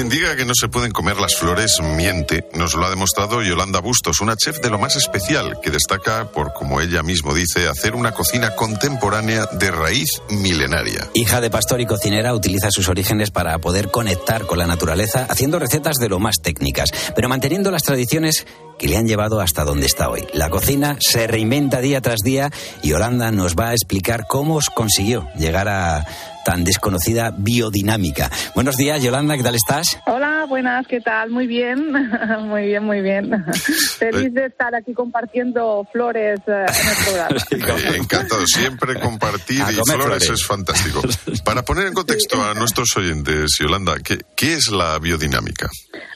Quien diga que no se pueden comer las flores miente. Nos lo ha demostrado Yolanda Bustos, una chef de lo más especial que destaca por, como ella mismo dice, hacer una cocina contemporánea de raíz milenaria. Hija de pastor y cocinera, utiliza sus orígenes para poder conectar con la naturaleza, haciendo recetas de lo más técnicas, pero manteniendo las tradiciones que le han llevado hasta donde está hoy. La cocina se reinventa día tras día y Yolanda nos va a explicar cómo consiguió llegar a tan desconocida biodinámica. Buenos días, Yolanda, ¿qué tal estás? Hola, buenas, ¿qué tal? Muy bien, muy bien, muy bien. Feliz de estar aquí compartiendo flores eh, en el programa. Encantado, siempre compartir y flores. es fantástico. Para poner en contexto a nuestros oyentes, Yolanda, ¿qué, qué es la biodinámica?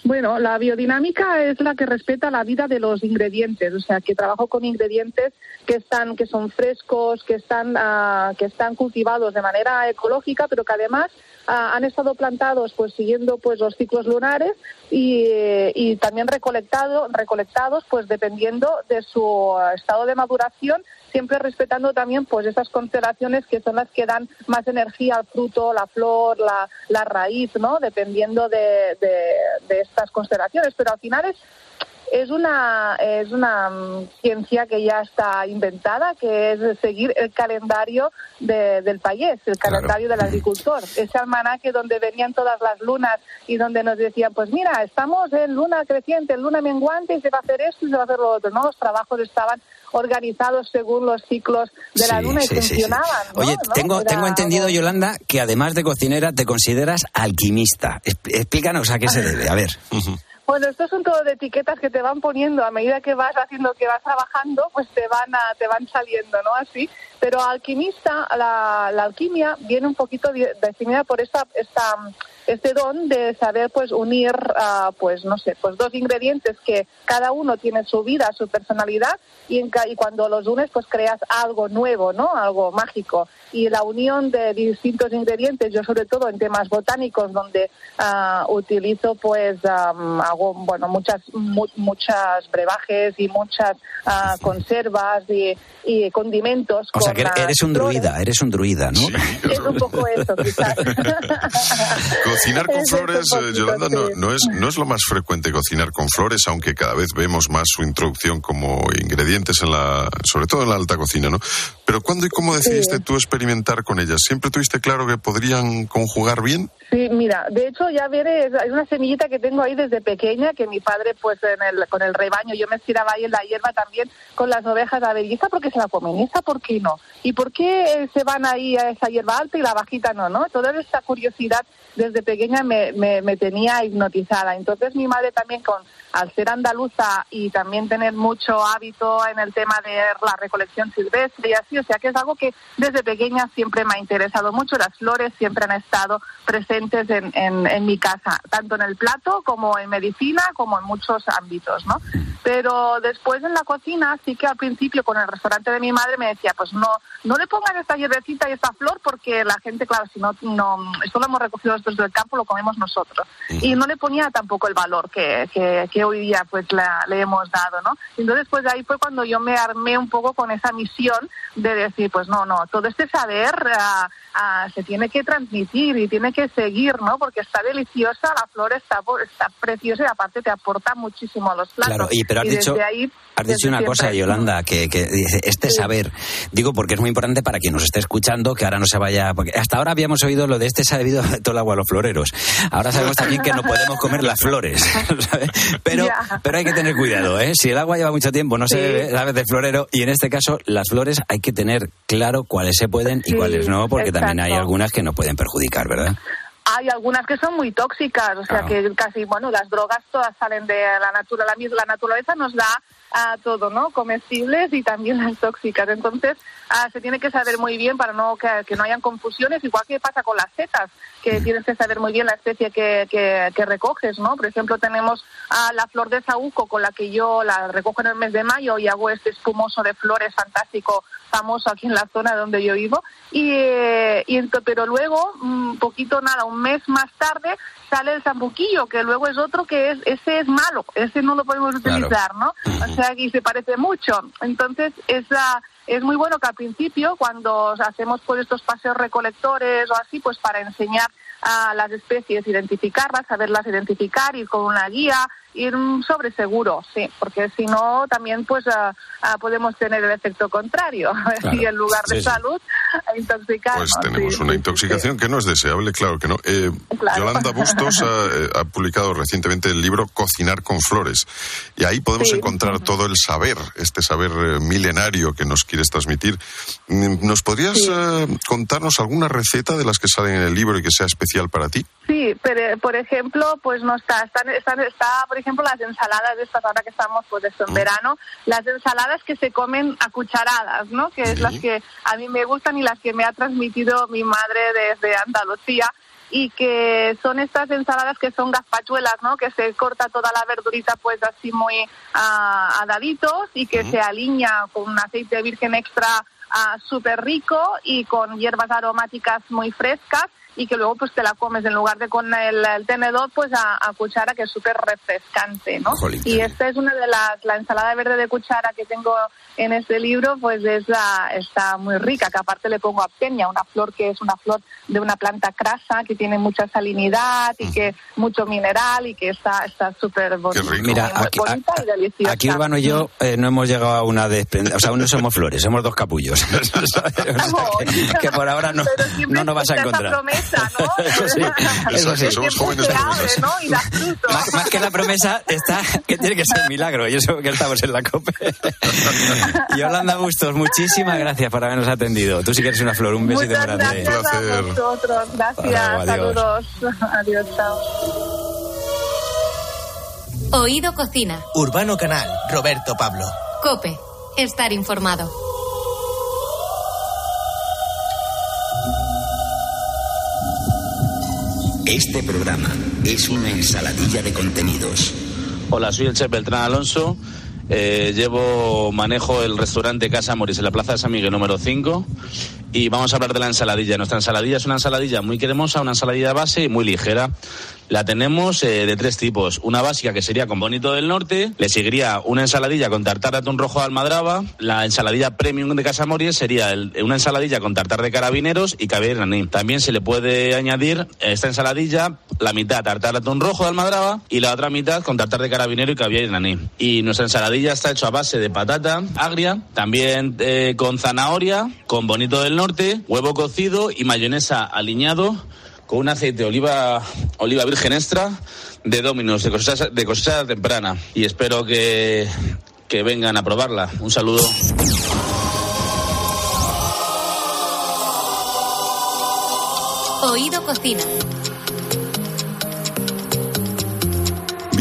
Bueno, la biodinámica es la que respeta la vida de los ingredientes, o sea, que trabajo con ingredientes que están, que son frescos, que están, ah, que están cultivados de manera ecológica, pero que además ah, han estado plantados, pues siguiendo pues los ciclos lunares y, eh, también recolectado, recolectados, pues dependiendo de su ah, estado de maduración siempre respetando también pues esas constelaciones que son las que dan más energía al fruto, la flor, la, la raíz, ¿no? Dependiendo de, de, de estas constelaciones. Pero al final es es una es una mm, ciencia que ya está inventada, que es seguir el calendario de- del país, el calendario del agricultor. Ese almanaque donde venían todas las lunas y donde nos decían, pues mira, estamos en luna creciente, en luna menguante y se va a hacer esto y se va a hacer lo otro. No, los trabajos estaban organizados según los ciclos de la Sí, luna y sí, sí, sí. funcionaban. ¿no? Oye, ¿no? tengo, Era tengo entendido, Yolanda, que además de cocinera te consideras alquimista. Expl- Explícanos a qué se debe. A ver. Bueno, esto es un todo de etiquetas que te van poniendo a medida que vas haciendo, que vas trabajando, pues te van a, te van saliendo, ¿no? Así. Pero alquimista, la, la alquimia viene un poquito de- definida por esta, esta, este don de saber, pues, unir, ah, pues, no sé, pues dos ingredientes que cada uno tiene su vida, su personalidad y, en y cuando los unes, pues creas algo nuevo, ¿no? Algo mágico. Y la unión de distintos ingredientes, yo sobre todo en temas botánicos donde ah, utilizo pues am, hago bueno muchas mu- muchas brebajes y muchas ah, conservas y, y condimentos. O sea que eres un flores. druida, eres un druida, ¿no? Es un poco eso, quizás. Cocinar con Es flores, eh, poquito, Yolanda, no, sí. no es, no es lo más frecuente cocinar con flores, aunque cada vez vemos más su introducción como ingredientes en la, sobre todo en la alta cocina, ¿no? Pero ¿cuándo y cómo decidiste tú experimentar con ellas? ¿Siempre tuviste claro que podrían conjugar bien? Sí, mira, de hecho ya veré, es una semillita que tengo ahí desde pequeña, que mi padre pues en el, con el rebaño, yo me estiraba ahí en la hierba también con las ovejas, a ver, ¿y esta por qué se la comen? ¿Y esta por qué no? ¿Y por qué se van ahí a esa hierba alta y la bajita no? ¿no? Toda esta curiosidad desde pequeña me, me, tenía hipnotizada. Entonces mi madre también con al ser andaluza y también tener mucho hábito en el tema de la recolección silvestre y así, o sea que es algo que desde pequeña siempre me ha interesado mucho. Las flores siempre han estado presentes en, en, mi casa, tanto en el plato como en medicina, como en muchos ámbitos, ¿no? Pero después en la cocina sí que al principio con el restaurante de mi madre me decía, pues no, no le pongan esta hierbecita y esta flor porque la gente, claro, si no, no esto lo hemos recogido nosotros del campo, lo comemos nosotros. Y no le ponía tampoco el valor que, que, que hoy día pues la- le hemos dado, ¿no? Entonces pues ahí fue cuando yo me armé un poco con esa misión de decir, pues no, no, todo este saber ah, se tiene que transmitir y tiene que seguir, ¿no? Porque está deliciosa, la flor está, está preciosa y aparte te aporta muchísimo a los platos. Claro, y pero has Y dicho, desde ahí, has dicho una cosa. Yolanda, que, que dice, este saber, digo porque es muy importante para quien nos esté escuchando, que ahora no se vaya, porque hasta ahora habíamos oído lo de este sabido todo el agua a los floreros. Ahora sabemos también que no podemos comer las flores, ¿sabes? Pero, Ya. pero hay que tener cuidado, ¿eh? Si el agua lleva mucho tiempo, no se bebe, ¿sabes? De florero, y en este caso, las flores hay que tener claro cuáles se pueden y Sí, cuáles no, porque también hay algunas que nos pueden perjudicar, ¿verdad? Hay algunas que son muy tóxicas, o sea Claro. que casi, bueno, las drogas todas salen de la naturaleza, la, naturaleza nos da a todo, ¿no? Comestibles y también las tóxicas. Entonces, ah, se tiene que saber muy bien para no que, que no hayan confusiones, igual que pasa con las setas, que tienes que saber muy bien la especie que, que, que recoges, ¿no? Por ejemplo, tenemos ah, la flor de saúco con la que yo la recojo en el mes de mayo y hago este espumoso de flores fantástico famoso aquí en la zona donde yo vivo. Y, eh, y pero luego un poquito nada un mes más tarde sale el zambuquillo que luego es otro que es ese es malo ese no lo podemos utilizar no o sea que se parece mucho. Entonces esa es muy bueno que al principio cuando hacemos pues estos paseos recolectores o así pues para enseñar a las especies identificarlas saberlas identificar ir con una guía ir sobre seguro sí porque si no también pues ah, ah, podemos tener el efecto contrario Claro. y en lugar de Sí, salud intoxicarnos Pues tenemos sí, una sí, intoxicación que no es deseable, claro que no. Eh, Claro. Yolanda Bustos ha, eh, ha publicado recientemente el libro Cocinar con Flores. Y ahí podemos encontrar todo el saber, este saber eh, milenario que nos quieres transmitir. Mm, ¿Nos podrías eh, contarnos alguna receta de las que salen en el libro y que sea especial para ti? Sí, pero por ejemplo, pues no está, están, están, está, por ejemplo, las ensaladas de estas ahora que estamos, pues esto en verano, las ensaladas que se comen a cucharadas, ¿no? Que es las que a mí me gustan y las que me ha transmitido mi madre desde Andalucía y que son estas ensaladas que son gazpachuelas, ¿no? Que se corta toda la verdurita pues así muy ah, a daditos y que se alinea con un aceite virgen extra ah, súper rico y con hierbas aromáticas muy frescas y que luego pues te la comes en lugar de con el, el tenedor pues a, a cuchara que es súper refrescante, ¿no? Jolín, y esta es una de las, la ensalada verde de cuchara que tengo en este libro pues es la, está muy rica, que aparte le pongo aptenia, una flor que es una flor de una planta crasa que tiene mucha salinidad y que mucho mineral y que está está súper bonita, Mira, aquí, bonita y deliciosa. Aquí Urbano y yo eh, no hemos llegado a una desprendida, o sea, aún no somos flores, somos dos capullos. O sea, que, que por ahora no, no nos vas a encontrar. promesa, ¿no? Eso sí, eso sí. Somos jóvenes promesas. ¿no? Y. Más, más que la promesa está que tiene que ser milagro y eso que estamos en la COPE. Yolanda Bustos, muchísimas gracias por habernos atendido. Tú sí que eres una flor, un besito Muchas grande. gracias a vosotros. Gracias. Adiós. Saludos. Adiós. Chao. Oído Cocina. Urbano Canal, Roberto Pablo. Cope. Estar informado. Este programa es una ensaladilla de contenidos. Hola, soy el chef Beltrán Alonso. Eh, llevo, manejo el restaurante Casa Moris en la Plaza de San Miguel número 5 y vamos a hablar de la ensaladilla. Nuestra ensaladilla es una ensaladilla muy cremosa, una ensaladilla base y muy ligera. La tenemos eh, de tres tipos. Una básica que sería con bonito del norte, le seguiría una ensaladilla con tartar de atún rojo de almadraba, la ensaladilla premium de Casa Mories sería el- una ensaladilla con tartar de carabineros y caviar iraní. También se le puede añadir esta ensaladilla la mitad tartar de atún rojo de almadraba y la otra mitad con tartar de carabinero y caviar iraní. Y nuestra ensaladilla está hecha a base de patata agria, también eh, con zanahoria, con bonito del norte, huevo cocido y mayonesa aliñado con un aceite de oliva, oliva virgen extra de Dominos, de cosecha, de cosecha temprana. Y espero que, que vengan a probarla. Un saludo. Oído Cocina.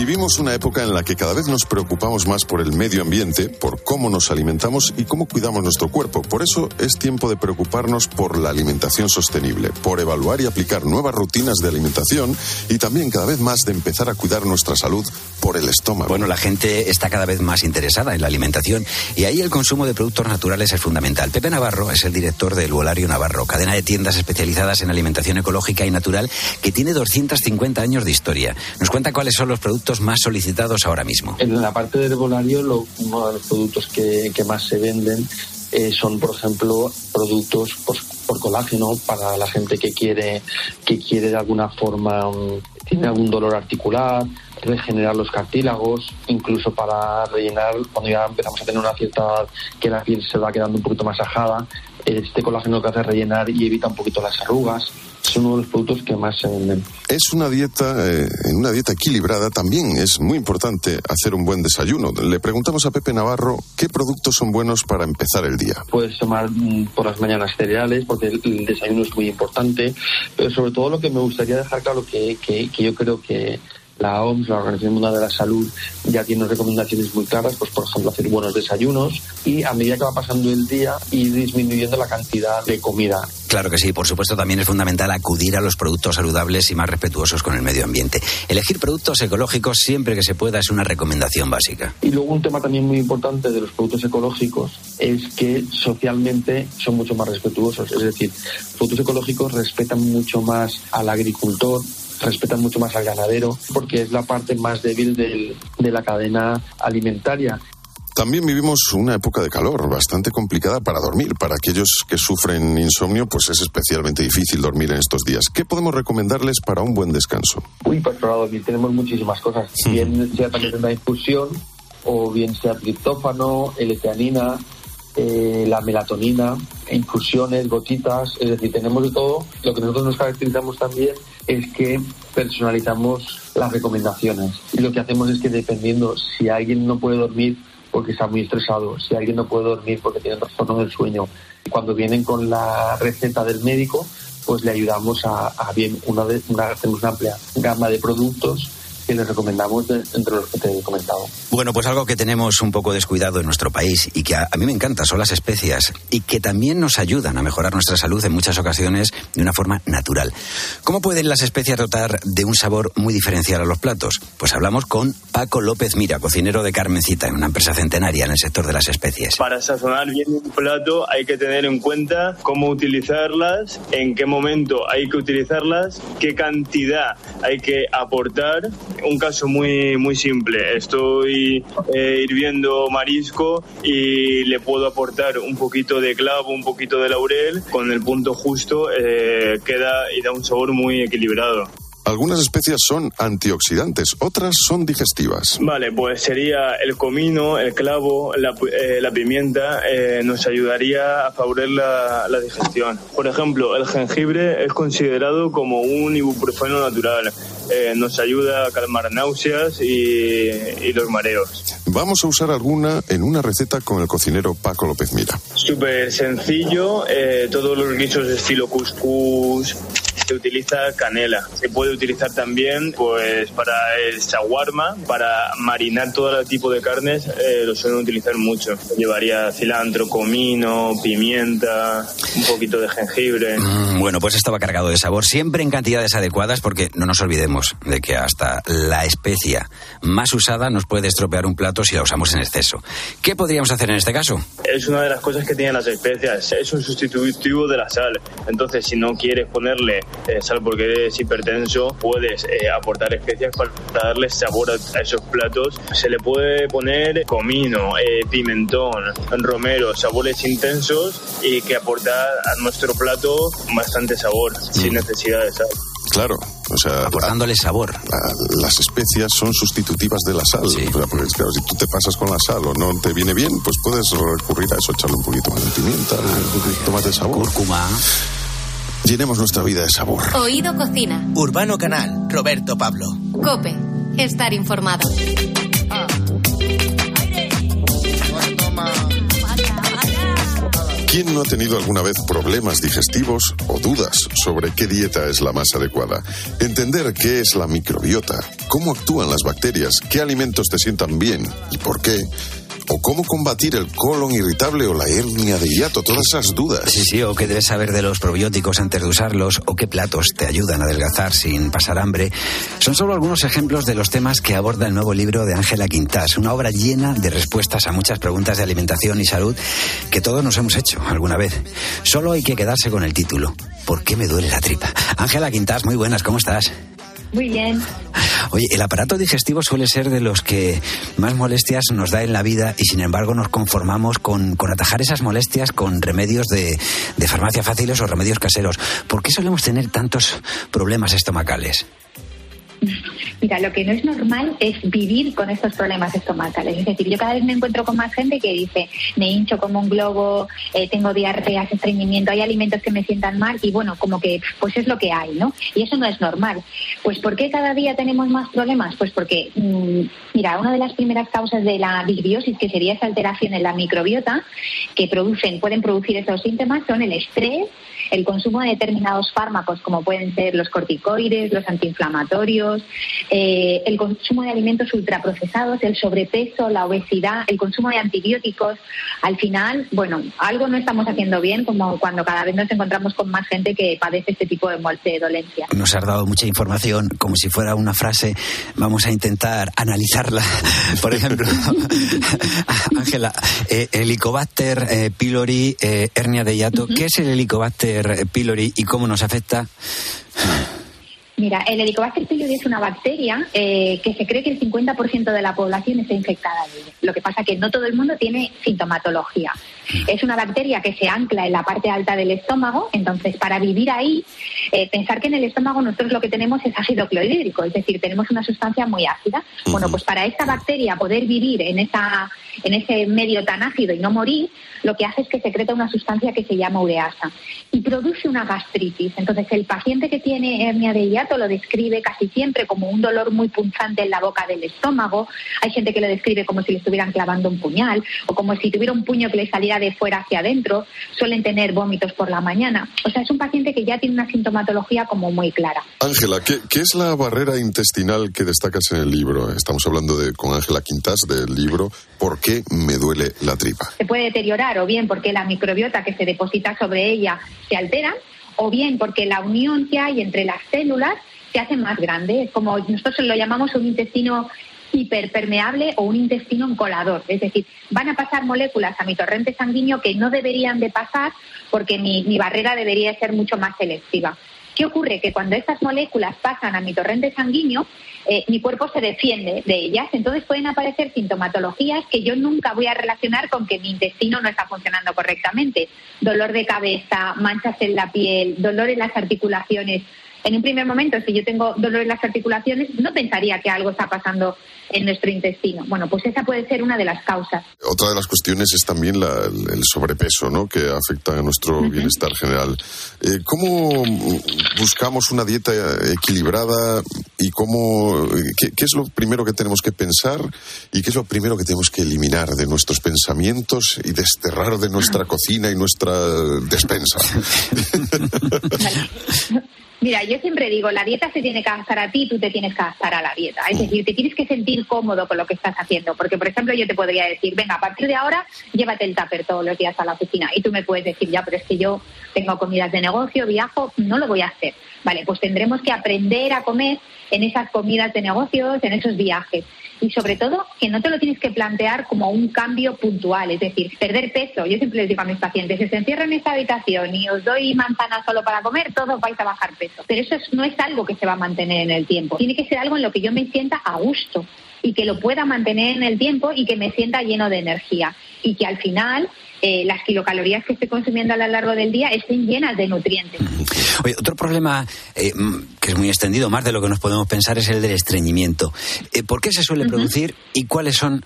Vivimos una época en la que cada vez nos preocupamos más por el medio ambiente, por cómo nos alimentamos y cómo cuidamos nuestro cuerpo. Por eso es tiempo de preocuparnos por la alimentación sostenible, por evaluar y aplicar nuevas rutinas de alimentación y también cada vez más de empezar a cuidar nuestra salud por el estómago. Bueno, la gente está cada vez más interesada en la alimentación y ahí el consumo de productos naturales es fundamental. Pepe Navarro es el director del Volario Navarro, cadena de tiendas especializadas en alimentación ecológica y natural que tiene 250 años de historia. Nos cuenta cuáles son los productos más solicitados ahora mismo. En la parte del herbolario, uno de los productos que, más se venden eh, son, por ejemplo, productos por, por colágeno para la gente que quiere, que quiere de alguna forma, mm, tiene algún dolor articular, regenerar los cartílagos, incluso para rellenar, cuando ya empezamos a tener una cierta edad que la piel se va quedando un poquito más ajada, este colágeno que hace rellenar y evita un poquito las arrugas. Es uno de los productos que más se venden. Es una dieta, eh, en una dieta equilibrada también es muy importante hacer un buen desayuno. Le preguntamos a Pepe Navarro qué productos son buenos para empezar el día. Puedes tomar mm, por las mañanas cereales, porque el, el desayuno es muy importante, pero sobre todo lo que me gustaría dejar claro que, que, que yo creo que la OMS, la Organización Mundial de la Salud, ya tiene recomendaciones muy claras, pues por ejemplo hacer buenos desayunos y a medida que va pasando el día ir disminuyendo la cantidad de comida. Claro que sí, por supuesto también es fundamental acudir a los productos saludables y más respetuosos con el medio ambiente. Elegir productos ecológicos siempre que se pueda es una recomendación básica. Y luego un tema también muy importante de los productos ecológicos es que socialmente son mucho más respetuosos. Es decir, productos ecológicos respetan mucho más al agricultor, respetan mucho más al ganadero, porque es la parte más débil del- de la cadena alimentaria. También vivimos una época de calor bastante complicada para dormir. Para aquellos que sufren insomnio, pues es especialmente difícil dormir en estos días. ¿Qué podemos recomendarles para un buen descanso? Uy, pues para dormir tenemos muchísimas cosas. Bien sea también una infusión, o bien sea triptófano, L-teanina, eh, la melatonina, infusiones, gotitas, es decir, tenemos de todo. Lo que nosotros nos caracterizamos también es que personalizamos las recomendaciones. Y lo que hacemos es que dependiendo si alguien no puede dormir porque está muy estresado, si alguien no puede dormir porque tiene trastorno del sueño, cuando vienen con la receta del médico, pues le ayudamos a, bien una vez una, hacemos una amplia gama de productos que les recomendamos de- entre los que te he comentado. Bueno, pues algo que tenemos un poco descuidado en nuestro país y que a, a mí me encanta son las especias y que también nos ayudan a mejorar nuestra salud en muchas ocasiones de una forma natural. ¿Cómo pueden las especias dotar de un sabor muy diferencial a los platos? Pues hablamos con Paco López Mira, cocinero de Carmencita, en una empresa centenaria en el sector de las especies. Para sazonar bien un plato hay que tener en cuenta cómo utilizarlas, en qué momento hay que utilizarlas, qué cantidad hay que aportar. Un caso muy, muy simple. Estoy eh, hirviendo marisco y le puedo aportar un poquito de clavo, un poquito de laurel. Con el punto justo eh, queda y da un sabor muy equilibrado. Algunas especias son antioxidantes, otras son digestivas. Vale, pues sería el comino, el clavo, la, eh, la pimienta, eh, nos ayudaría a favorecer la, la digestión. Por ejemplo, el jengibre es considerado como un ibuprofeno natural. Eh, nos ayuda a calmar náuseas y, y los mareos. Vamos a usar alguna en una receta con el cocinero Paco López Mira. Súper sencillo, eh, todos los guisos de estilo couscous, se utiliza canela. Se puede utilizar también pues para el shawarma, para marinar todo tipo de carnes, eh, lo suelen utilizar mucho. Llevaría cilantro, comino, pimienta, un poquito de jengibre. Mm, bueno, pues esto va cargado de sabor, siempre en cantidades adecuadas, porque no nos olvidemos de que hasta la especia más usada nos puede estropear un plato si la usamos en exceso. ¿Qué podríamos hacer en este caso? Es una de las cosas que tienen las especias, es un sustitutivo de la sal. Entonces, si no quieres ponerle eh, sal porque eres hipertenso, puedes eh, aportar especias para darle sabor a, esos platos. Se le puede poner comino, eh, pimentón, romero, sabores intensos y que aporta a nuestro plato bastante sabor, sin Mm. necesidad de sal. Claro, o sea... Aportándole sabor. la- las especias son sustitutivas de la sal. O sea, porque, claro, si tú te pasas con la sal o no te viene bien, pues puedes recurrir a eso, echarle un poquito más de pimienta, un poquito más de sabor. Cúrcuma. Llenemos nuestra vida de sabor. Oído Cocina. Urbano Canal, Roberto Pablo. Cope. Estar informado. ¿Quién no ha tenido alguna vez problemas digestivos o dudas sobre qué dieta es la más adecuada? Entender qué es la microbiota, cómo actúan las bacterias, qué alimentos te sientan bien y por qué, o cómo combatir el colon irritable o la hernia de hiato, todas esas dudas. Sí, sí, o qué debes saber de los probióticos antes de usarlos, o qué platos te ayudan a adelgazar sin pasar hambre. Son solo algunos ejemplos de los temas que aborda el nuevo libro de Ángela Quintás, una obra llena de respuestas a muchas preguntas de alimentación y salud que todos nos hemos hecho alguna vez. Solo hay que quedarse con el título. ¿Por qué me duele la tripa? Ángela Quintás, muy buenas, ¿cómo estás? Muy bien. Oye, el aparato digestivo suele ser de los que más molestias nos da en la vida y sin embargo nos conformamos con, con atajar esas molestias con remedios de, de farmacia fáciles o remedios caseros. ¿Por qué solemos tener tantos problemas estomacales? Mira, lo que no es normal es vivir con estos problemas estomacales. Es decir, yo cada vez me encuentro con más gente que dice, me hincho como un globo, eh, tengo diarreas, estreñimiento, hay alimentos que me sientan mal y bueno, como que pues es lo que hay, ¿no? Y eso no es normal. Pues ¿por qué cada día tenemos más problemas? Pues porque, mm, mira, una de las primeras causas de la disbiosis, que sería esa alteración en la microbiota, que producen, pueden producir esos síntomas, son el estrés, el consumo de determinados fármacos, como pueden ser los corticoides, los antiinflamatorios, eh, el consumo de alimentos ultraprocesados, el sobrepeso, la obesidad, el consumo de antibióticos. Al final, bueno, algo no estamos haciendo bien, como cuando cada vez nos encontramos con más gente que padece este tipo de, de dolencia. Nos has dado mucha información como si fuera una frase. Vamos a intentar analizarla. Por ejemplo, Ángela, eh, Helicobacter eh, pylori, hernia de hiato. ¿Qué es el Helicobacter pylori y cómo nos afecta? Mira, el Helicobacter pylori es una bacteria eh, que se cree que el 50% de la población está infectada de ella. Lo que pasa es que no todo el mundo tiene sintomatología. Es una bacteria que se ancla en la parte alta del estómago, entonces para vivir ahí, eh, pensar que en el estómago nosotros lo que tenemos es ácido clorhídrico, es decir, tenemos una sustancia muy ácida. Bueno, pues para esta bacteria poder vivir en, esa, en ese medio tan ácido y no morir, lo que hace es que secreta una sustancia que se llama ureasa y produce una gastritis. Entonces el paciente que tiene hernia de hiato lo describe casi siempre como un dolor muy punzante en la boca del estómago. Hay gente que lo describe como si le estuvieran clavando un puñal o como si tuviera un puño que le saliera de fuera hacia adentro. Suelen tener vómitos por la mañana. O sea, es un paciente que ya tiene una sintomatología como muy clara. Ángela, ¿qué, es la barrera intestinal que destacas en el libro? Estamos hablando de, con Ángela Quintas del libro ¿Por qué me duele la tripa? Se puede deteriorar o bien porque la microbiota que se deposita sobre ella se altera o bien porque la unión que hay entre las células se hace más grande. Es como nosotros lo llamamos un intestino hiperpermeable o un intestino encolador. Es decir, van a pasar moléculas a mi torrente sanguíneo que no deberían de pasar porque mi, mi barrera debería ser mucho más selectiva. ¿Qué ocurre? Que cuando estas moléculas pasan a mi torrente sanguíneo, eh, mi cuerpo se defiende de ellas. Entonces pueden aparecer sintomatologías que yo nunca voy a relacionar con que mi intestino no está funcionando correctamente. Dolor de cabeza, manchas en la piel, dolor en las articulaciones. En un primer momento, si yo tengo dolor en las articulaciones, no pensaría que algo está pasando en nuestro intestino. Bueno, pues esa puede ser una de las causas. Otra de las cuestiones es también la- el sobrepeso, ¿no? Que afecta a nuestro bienestar general. Eh, ¿Cómo buscamos una dieta equilibrada y cómo, qué, qué es lo primero que tenemos que pensar y qué es lo primero que tenemos que eliminar de nuestros pensamientos y desterrar de nuestra cocina y nuestra despensa? Mira, yo siempre digo, la dieta se tiene que adaptar a ti, tú te tienes que adaptar a la dieta. Es decir, te tienes que sentir cómodo con lo que estás haciendo. Porque, por ejemplo, yo te podría decir, venga, a partir de ahora, llévate el tupper todos los días a la oficina. Y tú me puedes decir, ya, pero es que yo tengo comidas de negocio, viajo, no lo voy a hacer. Vale, pues tendremos que aprender a comer en esas comidas de negocios, en esos viajes. Y sobre todo, que no te lo tienes que plantear como un cambio puntual, es decir, perder peso. Yo siempre les digo a mis pacientes, si se encierran en esta habitación y os doy manzana solo para comer, todos vais a bajar peso. Pero eso no es algo que se va a mantener en el tiempo. Tiene que ser algo en lo que yo me sienta a gusto y que lo pueda mantener en el tiempo y que me sienta lleno de energía. Y que al final eh, las kilocalorías que estoy consumiendo a lo largo del día estén llenas de nutrientes. Oye, otro problema eh, que es muy extendido, más de lo que nos podemos pensar, es el del estreñimiento. Eh, ¿Por qué se suele producir y cuáles son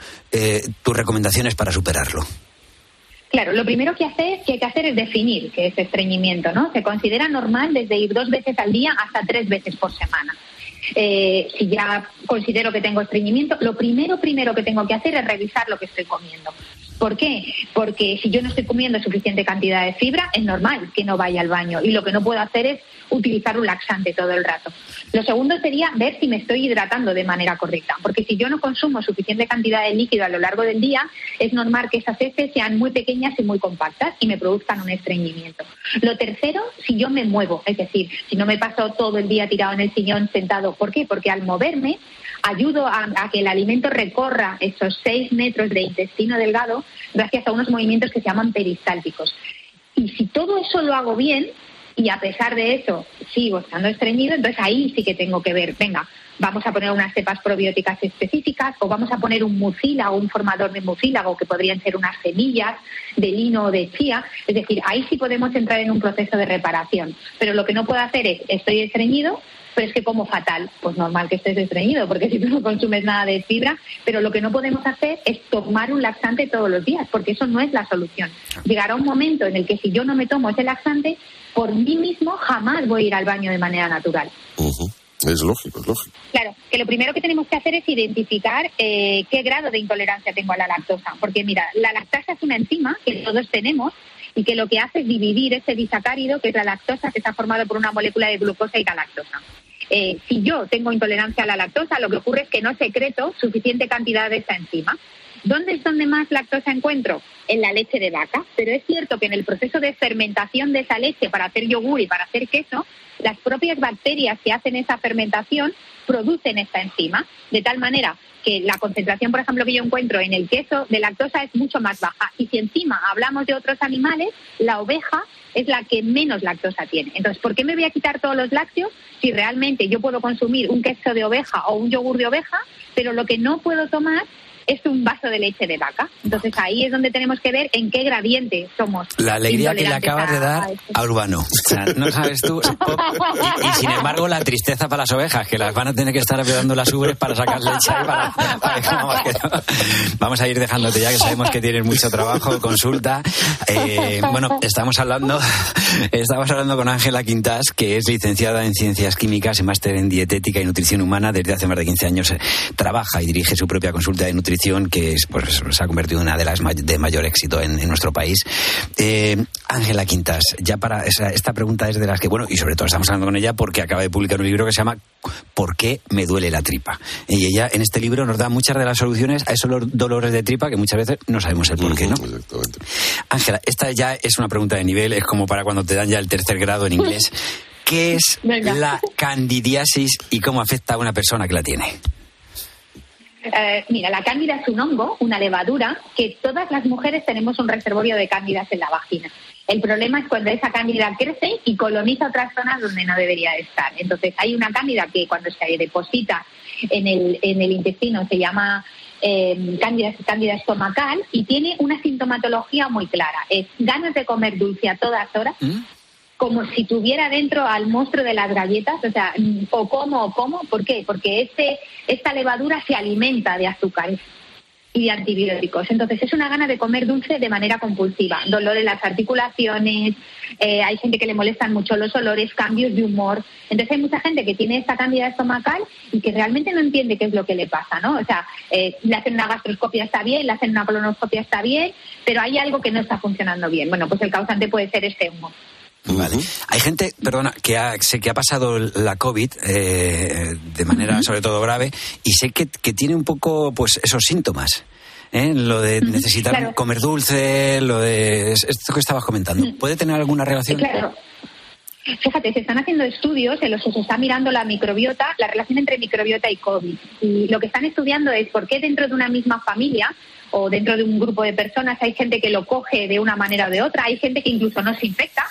tus recomendaciones para superarlo? Claro, lo primero que, hace, que hay que hacer es definir qué es estreñimiento, ¿no? Se considera normal desde ir dos veces al día hasta tres veces por semana. Si ya considero que tengo estreñimiento, lo primero, primero que tengo que hacer es revisar lo que estoy comiendo. ¿Por qué? Porque si yo no estoy comiendo suficiente cantidad de fibra, es normal que no vaya al baño. Y lo que no puedo hacer es utilizar un laxante todo el rato. Lo segundo sería ver si me estoy hidratando de manera correcta. Porque si yo no consumo suficiente cantidad de líquido a lo largo del día, es normal que esas heces sean muy pequeñas y muy compactas y me produzcan un estreñimiento. Lo tercero, si yo me muevo. Es decir, si no me paso todo el día tirado en el sillón sentado. ¿Por qué? Porque al moverme ayudo a, que el alimento recorra esos seis metros de intestino delgado gracias a unos movimientos que se llaman peristálticos. Y si todo eso lo hago bien, y a pesar de eso sigo estando estreñido, entonces ahí sí que tengo que ver, venga, vamos a poner unas cepas probióticas específicas o vamos a poner un mucílago, un formador de mucílago que podrían ser unas semillas de lino o de chía. Es decir, ahí sí podemos entrar en un proceso de reparación. Pero lo que no puedo hacer es, estoy estreñido, pero es que como fatal, pues normal que estés estreñido, porque si tú no consumes nada de fibra, pero lo que no podemos hacer es tomar un laxante todos los días, porque eso no es la solución. Llegará un momento en el que si yo no me tomo ese laxante, por mí mismo jamás voy a ir al baño de manera natural. Es lógico, es lógico. Claro, que lo primero que tenemos que hacer es identificar eh, qué grado de intolerancia tengo a la lactosa. Porque mira, la lactasa es una enzima que todos tenemos y que lo que hace es dividir ese disacárido, que es la lactosa, que está formado por una molécula de glucosa y galactosa. Eh, si yo tengo intolerancia a la lactosa, lo que ocurre es que no secreto suficiente cantidad de esa enzima. ¿Dónde es donde más lactosa encuentro? En la leche de vaca. Pero es cierto que en el proceso de fermentación de esa leche para hacer yogur y para hacer queso, las propias bacterias que hacen esa fermentación producen esta enzima, de tal manera que la concentración, por ejemplo, que yo encuentro en el queso de lactosa es mucho más baja. Y si encima hablamos de otros animales, la oveja es la que menos lactosa tiene. Entonces, ¿por qué me voy a quitar todos los lácteos si realmente yo puedo consumir un queso de oveja o un yogur de oveja, pero lo que no puedo tomar es un vaso de leche de vaca. Entonces ahí es donde tenemos que ver en qué gradiente somos. La alegría que le acabas de dar a, Urbano. O sea, no sabes tú. Y, sin embargo, la tristeza para las ovejas, que las van a tener que estar apretando las ubres para sacar leche. Para, Vamos a ir dejándote ya, que sabemos que tienes mucho trabajo, consulta. Eh, bueno, estamos hablando, estamos hablando con Ángela Quintas, que es licenciada en Ciencias Químicas y máster en Dietética y Nutrición Humana. Desde hace más de 15 años eh, trabaja y dirige su propia consulta de nutrición que es, pues, se ha convertido en una de las de mayor éxito en, nuestro país. Eh, Ángela Quintas, ya para esta pregunta es de las que, bueno, y sobre todo estamos hablando con ella porque acaba de publicar un libro que se llama ¿Por qué me duele la tripa? Y ella en este libro nos da muchas de las soluciones a esos dolores de tripa que muchas veces no sabemos el por qué, ¿no? Ángela, esta ya es una pregunta de nivel, es como para cuando te dan ya el tercer grado en inglés. ¿Qué es la candidiasis y cómo afecta a una persona que la tiene? Eh, mira, la cándida es un hongo, una levadura, que todas las mujeres tenemos un reservorio de cándidas en la vagina. El problema es cuando esa cándida crece y coloniza otras zonas donde no debería estar. Entonces, hay una cándida que cuando se deposita en el, en el intestino se llama eh, cándida, cándida estomacal y tiene una sintomatología muy clara. Es ganas de comer dulce a todas horas, ¿Mm? Como si tuviera dentro al monstruo de las galletas, o sea, mm, o como o como, ¿por qué? Porque este, esta levadura se alimenta de azúcares y de antibióticos. Entonces es una gana de comer dulce de manera compulsiva, dolor en las articulaciones, eh, hay gente que le molestan mucho los olores, cambios de humor. Entonces hay mucha gente que tiene esta cándida estomacal y que realmente no entiende qué es lo que le pasa, ¿no? O sea, eh, le hacen una gastroscopia está bien, le hacen una colonoscopia está bien, pero hay algo que no está funcionando bien. Bueno, pues el causante puede ser este humo. Vale. Hay gente, perdona, que ha, sé que ha pasado la COVID eh, de manera sobre todo grave y sé que, que tiene un poco pues esos síntomas. ¿eh? Lo de necesitar Claro. comer dulce, lo de esto que estabas comentando. ¿Puede tener alguna relación? Claro. Fíjate, se están haciendo estudios en los que se está mirando la microbiota, la relación entre microbiota y COVID. Y lo que están estudiando es por qué dentro de una misma familia o dentro de un grupo de personas hay gente que lo coge de una manera o de otra, hay gente que incluso no se infecta.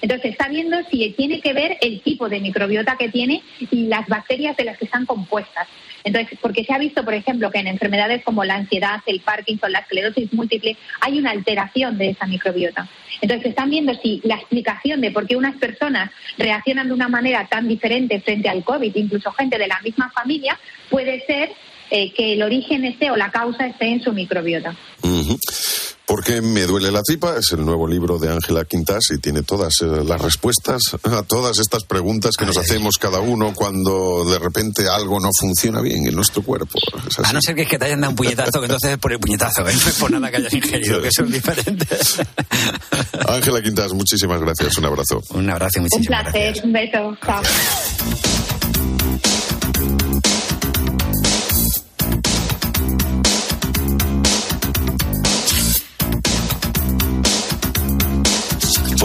Entonces está viendo si tiene que ver el tipo de microbiota que tiene y las bacterias de las que están compuestas. Entonces, porque se ha visto, por ejemplo, que en enfermedades como la ansiedad, el Parkinson, la esclerosis múltiple, hay una alteración de esa microbiota. Entonces, están viendo si la explicación de por qué unas personas reaccionan de una manera tan diferente frente al COVID, incluso gente de la misma familia, puede ser eh, que el origen esté o la causa esté en su microbiota. Ujú. Porque me duele la tripa es el nuevo libro de Ángela Quintas y tiene todas eh, las respuestas a todas estas preguntas que nos hacemos cada uno cuando de repente algo no funciona bien en nuestro cuerpo. A no ser que es que te hayan dado un puñetazo, que entonces es por el puñetazo, ¿eh? no es por nada que hayas ingerido, que eso es diferente. Ángela Quintas, muchísimas gracias. Un abrazo. Un abrazo y Un placer, un beso. Chao.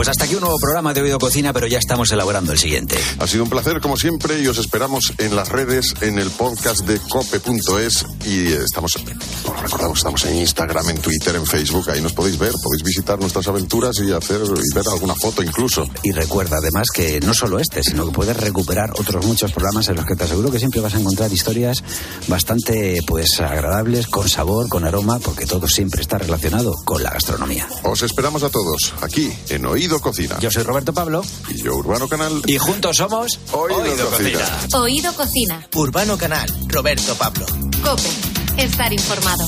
Pues hasta aquí un nuevo programa de Oído Cocina, pero ya estamos elaborando el siguiente. Ha sido un placer, como siempre, y os esperamos en las redes, en el podcast de cope.es. Y estamos, os recordamos, estamos en Instagram, en Twitter, en Facebook. Ahí nos podéis ver, podéis visitar nuestras aventuras y hacer y ver alguna foto incluso. Y recuerda además que no solo este, sino que puedes recuperar otros muchos programas en los que te aseguro que siempre vas a encontrar historias bastante pues agradables, con sabor, con aroma, porque todo siempre está relacionado con la gastronomía. Os esperamos a todos aquí en Oído Cocina. Yo soy Roberto Pablo. Y yo, Urbano Canal. Y juntos somos Oído, Cocina. Oído Cocina. Urbano Canal, Roberto Pablo. Cope. Estar informado.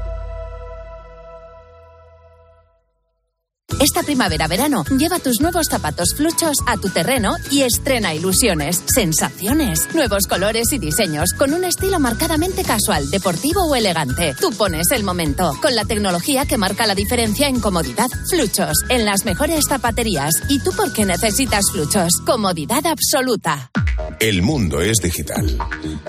Primavera-verano, lleva tus nuevos zapatos fluchos a tu terreno y estrena ilusiones, sensaciones, nuevos colores y diseños con un estilo marcadamente casual, deportivo o elegante. Tú pones el momento con la tecnología que marca la diferencia en comodidad. Fluchos en las mejores zapaterías. ¿Y tú por qué necesitas fluchos? Comodidad absoluta. El mundo es digital.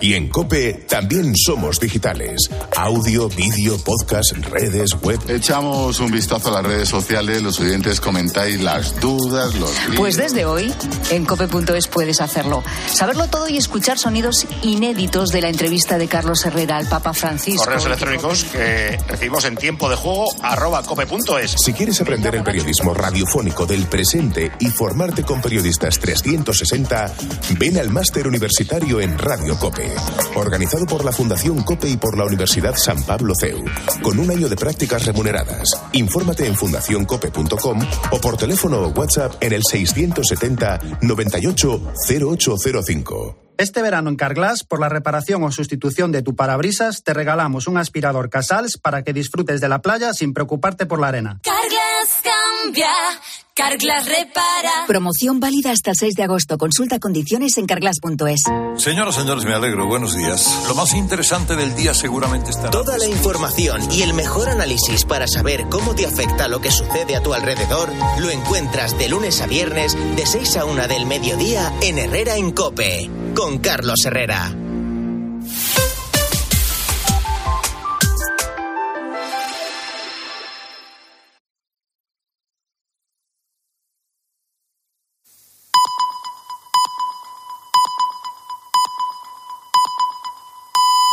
Y en Cope también somos digitales. Audio, vídeo, podcast, redes, web. Echamos un vistazo a las redes sociales, los oyentes comentáis las dudas, los... Pues desde hoy, en cope.es puedes hacerlo. Saberlo todo y escuchar sonidos inéditos de la entrevista de Carlos Herrera al Papa Francisco. Correos electrónicos que recibimos en tiempo de juego arroba cope.es. Si quieres aprender el periodismo radiofónico del presente y formarte con periodistas 360, ven al máster universitario en Radio Cope. Organizado por la Fundación Cope y por la Universidad San Pablo CEU. Con un año de prácticas remuneradas. Infórmate en fundacioncope.com o por teléfono o WhatsApp en el 670 98 0805. Este verano en Carglass, por la reparación o sustitución de tu parabrisas, te regalamos un aspirador Casals para que disfrutes de la playa sin preocuparte por la arena. Cambia, Carglass repara. Promoción válida hasta el 6 de agosto. Consulta condiciones en carglass.es. Señoras, señores, me alegro. Buenos días. Lo más interesante del día seguramente estará. Toda la información y el mejor análisis para saber cómo te afecta lo que sucede a tu alrededor lo encuentras de lunes a viernes de 6 a 1 del mediodía en Herrera en Cope con Carlos Herrera.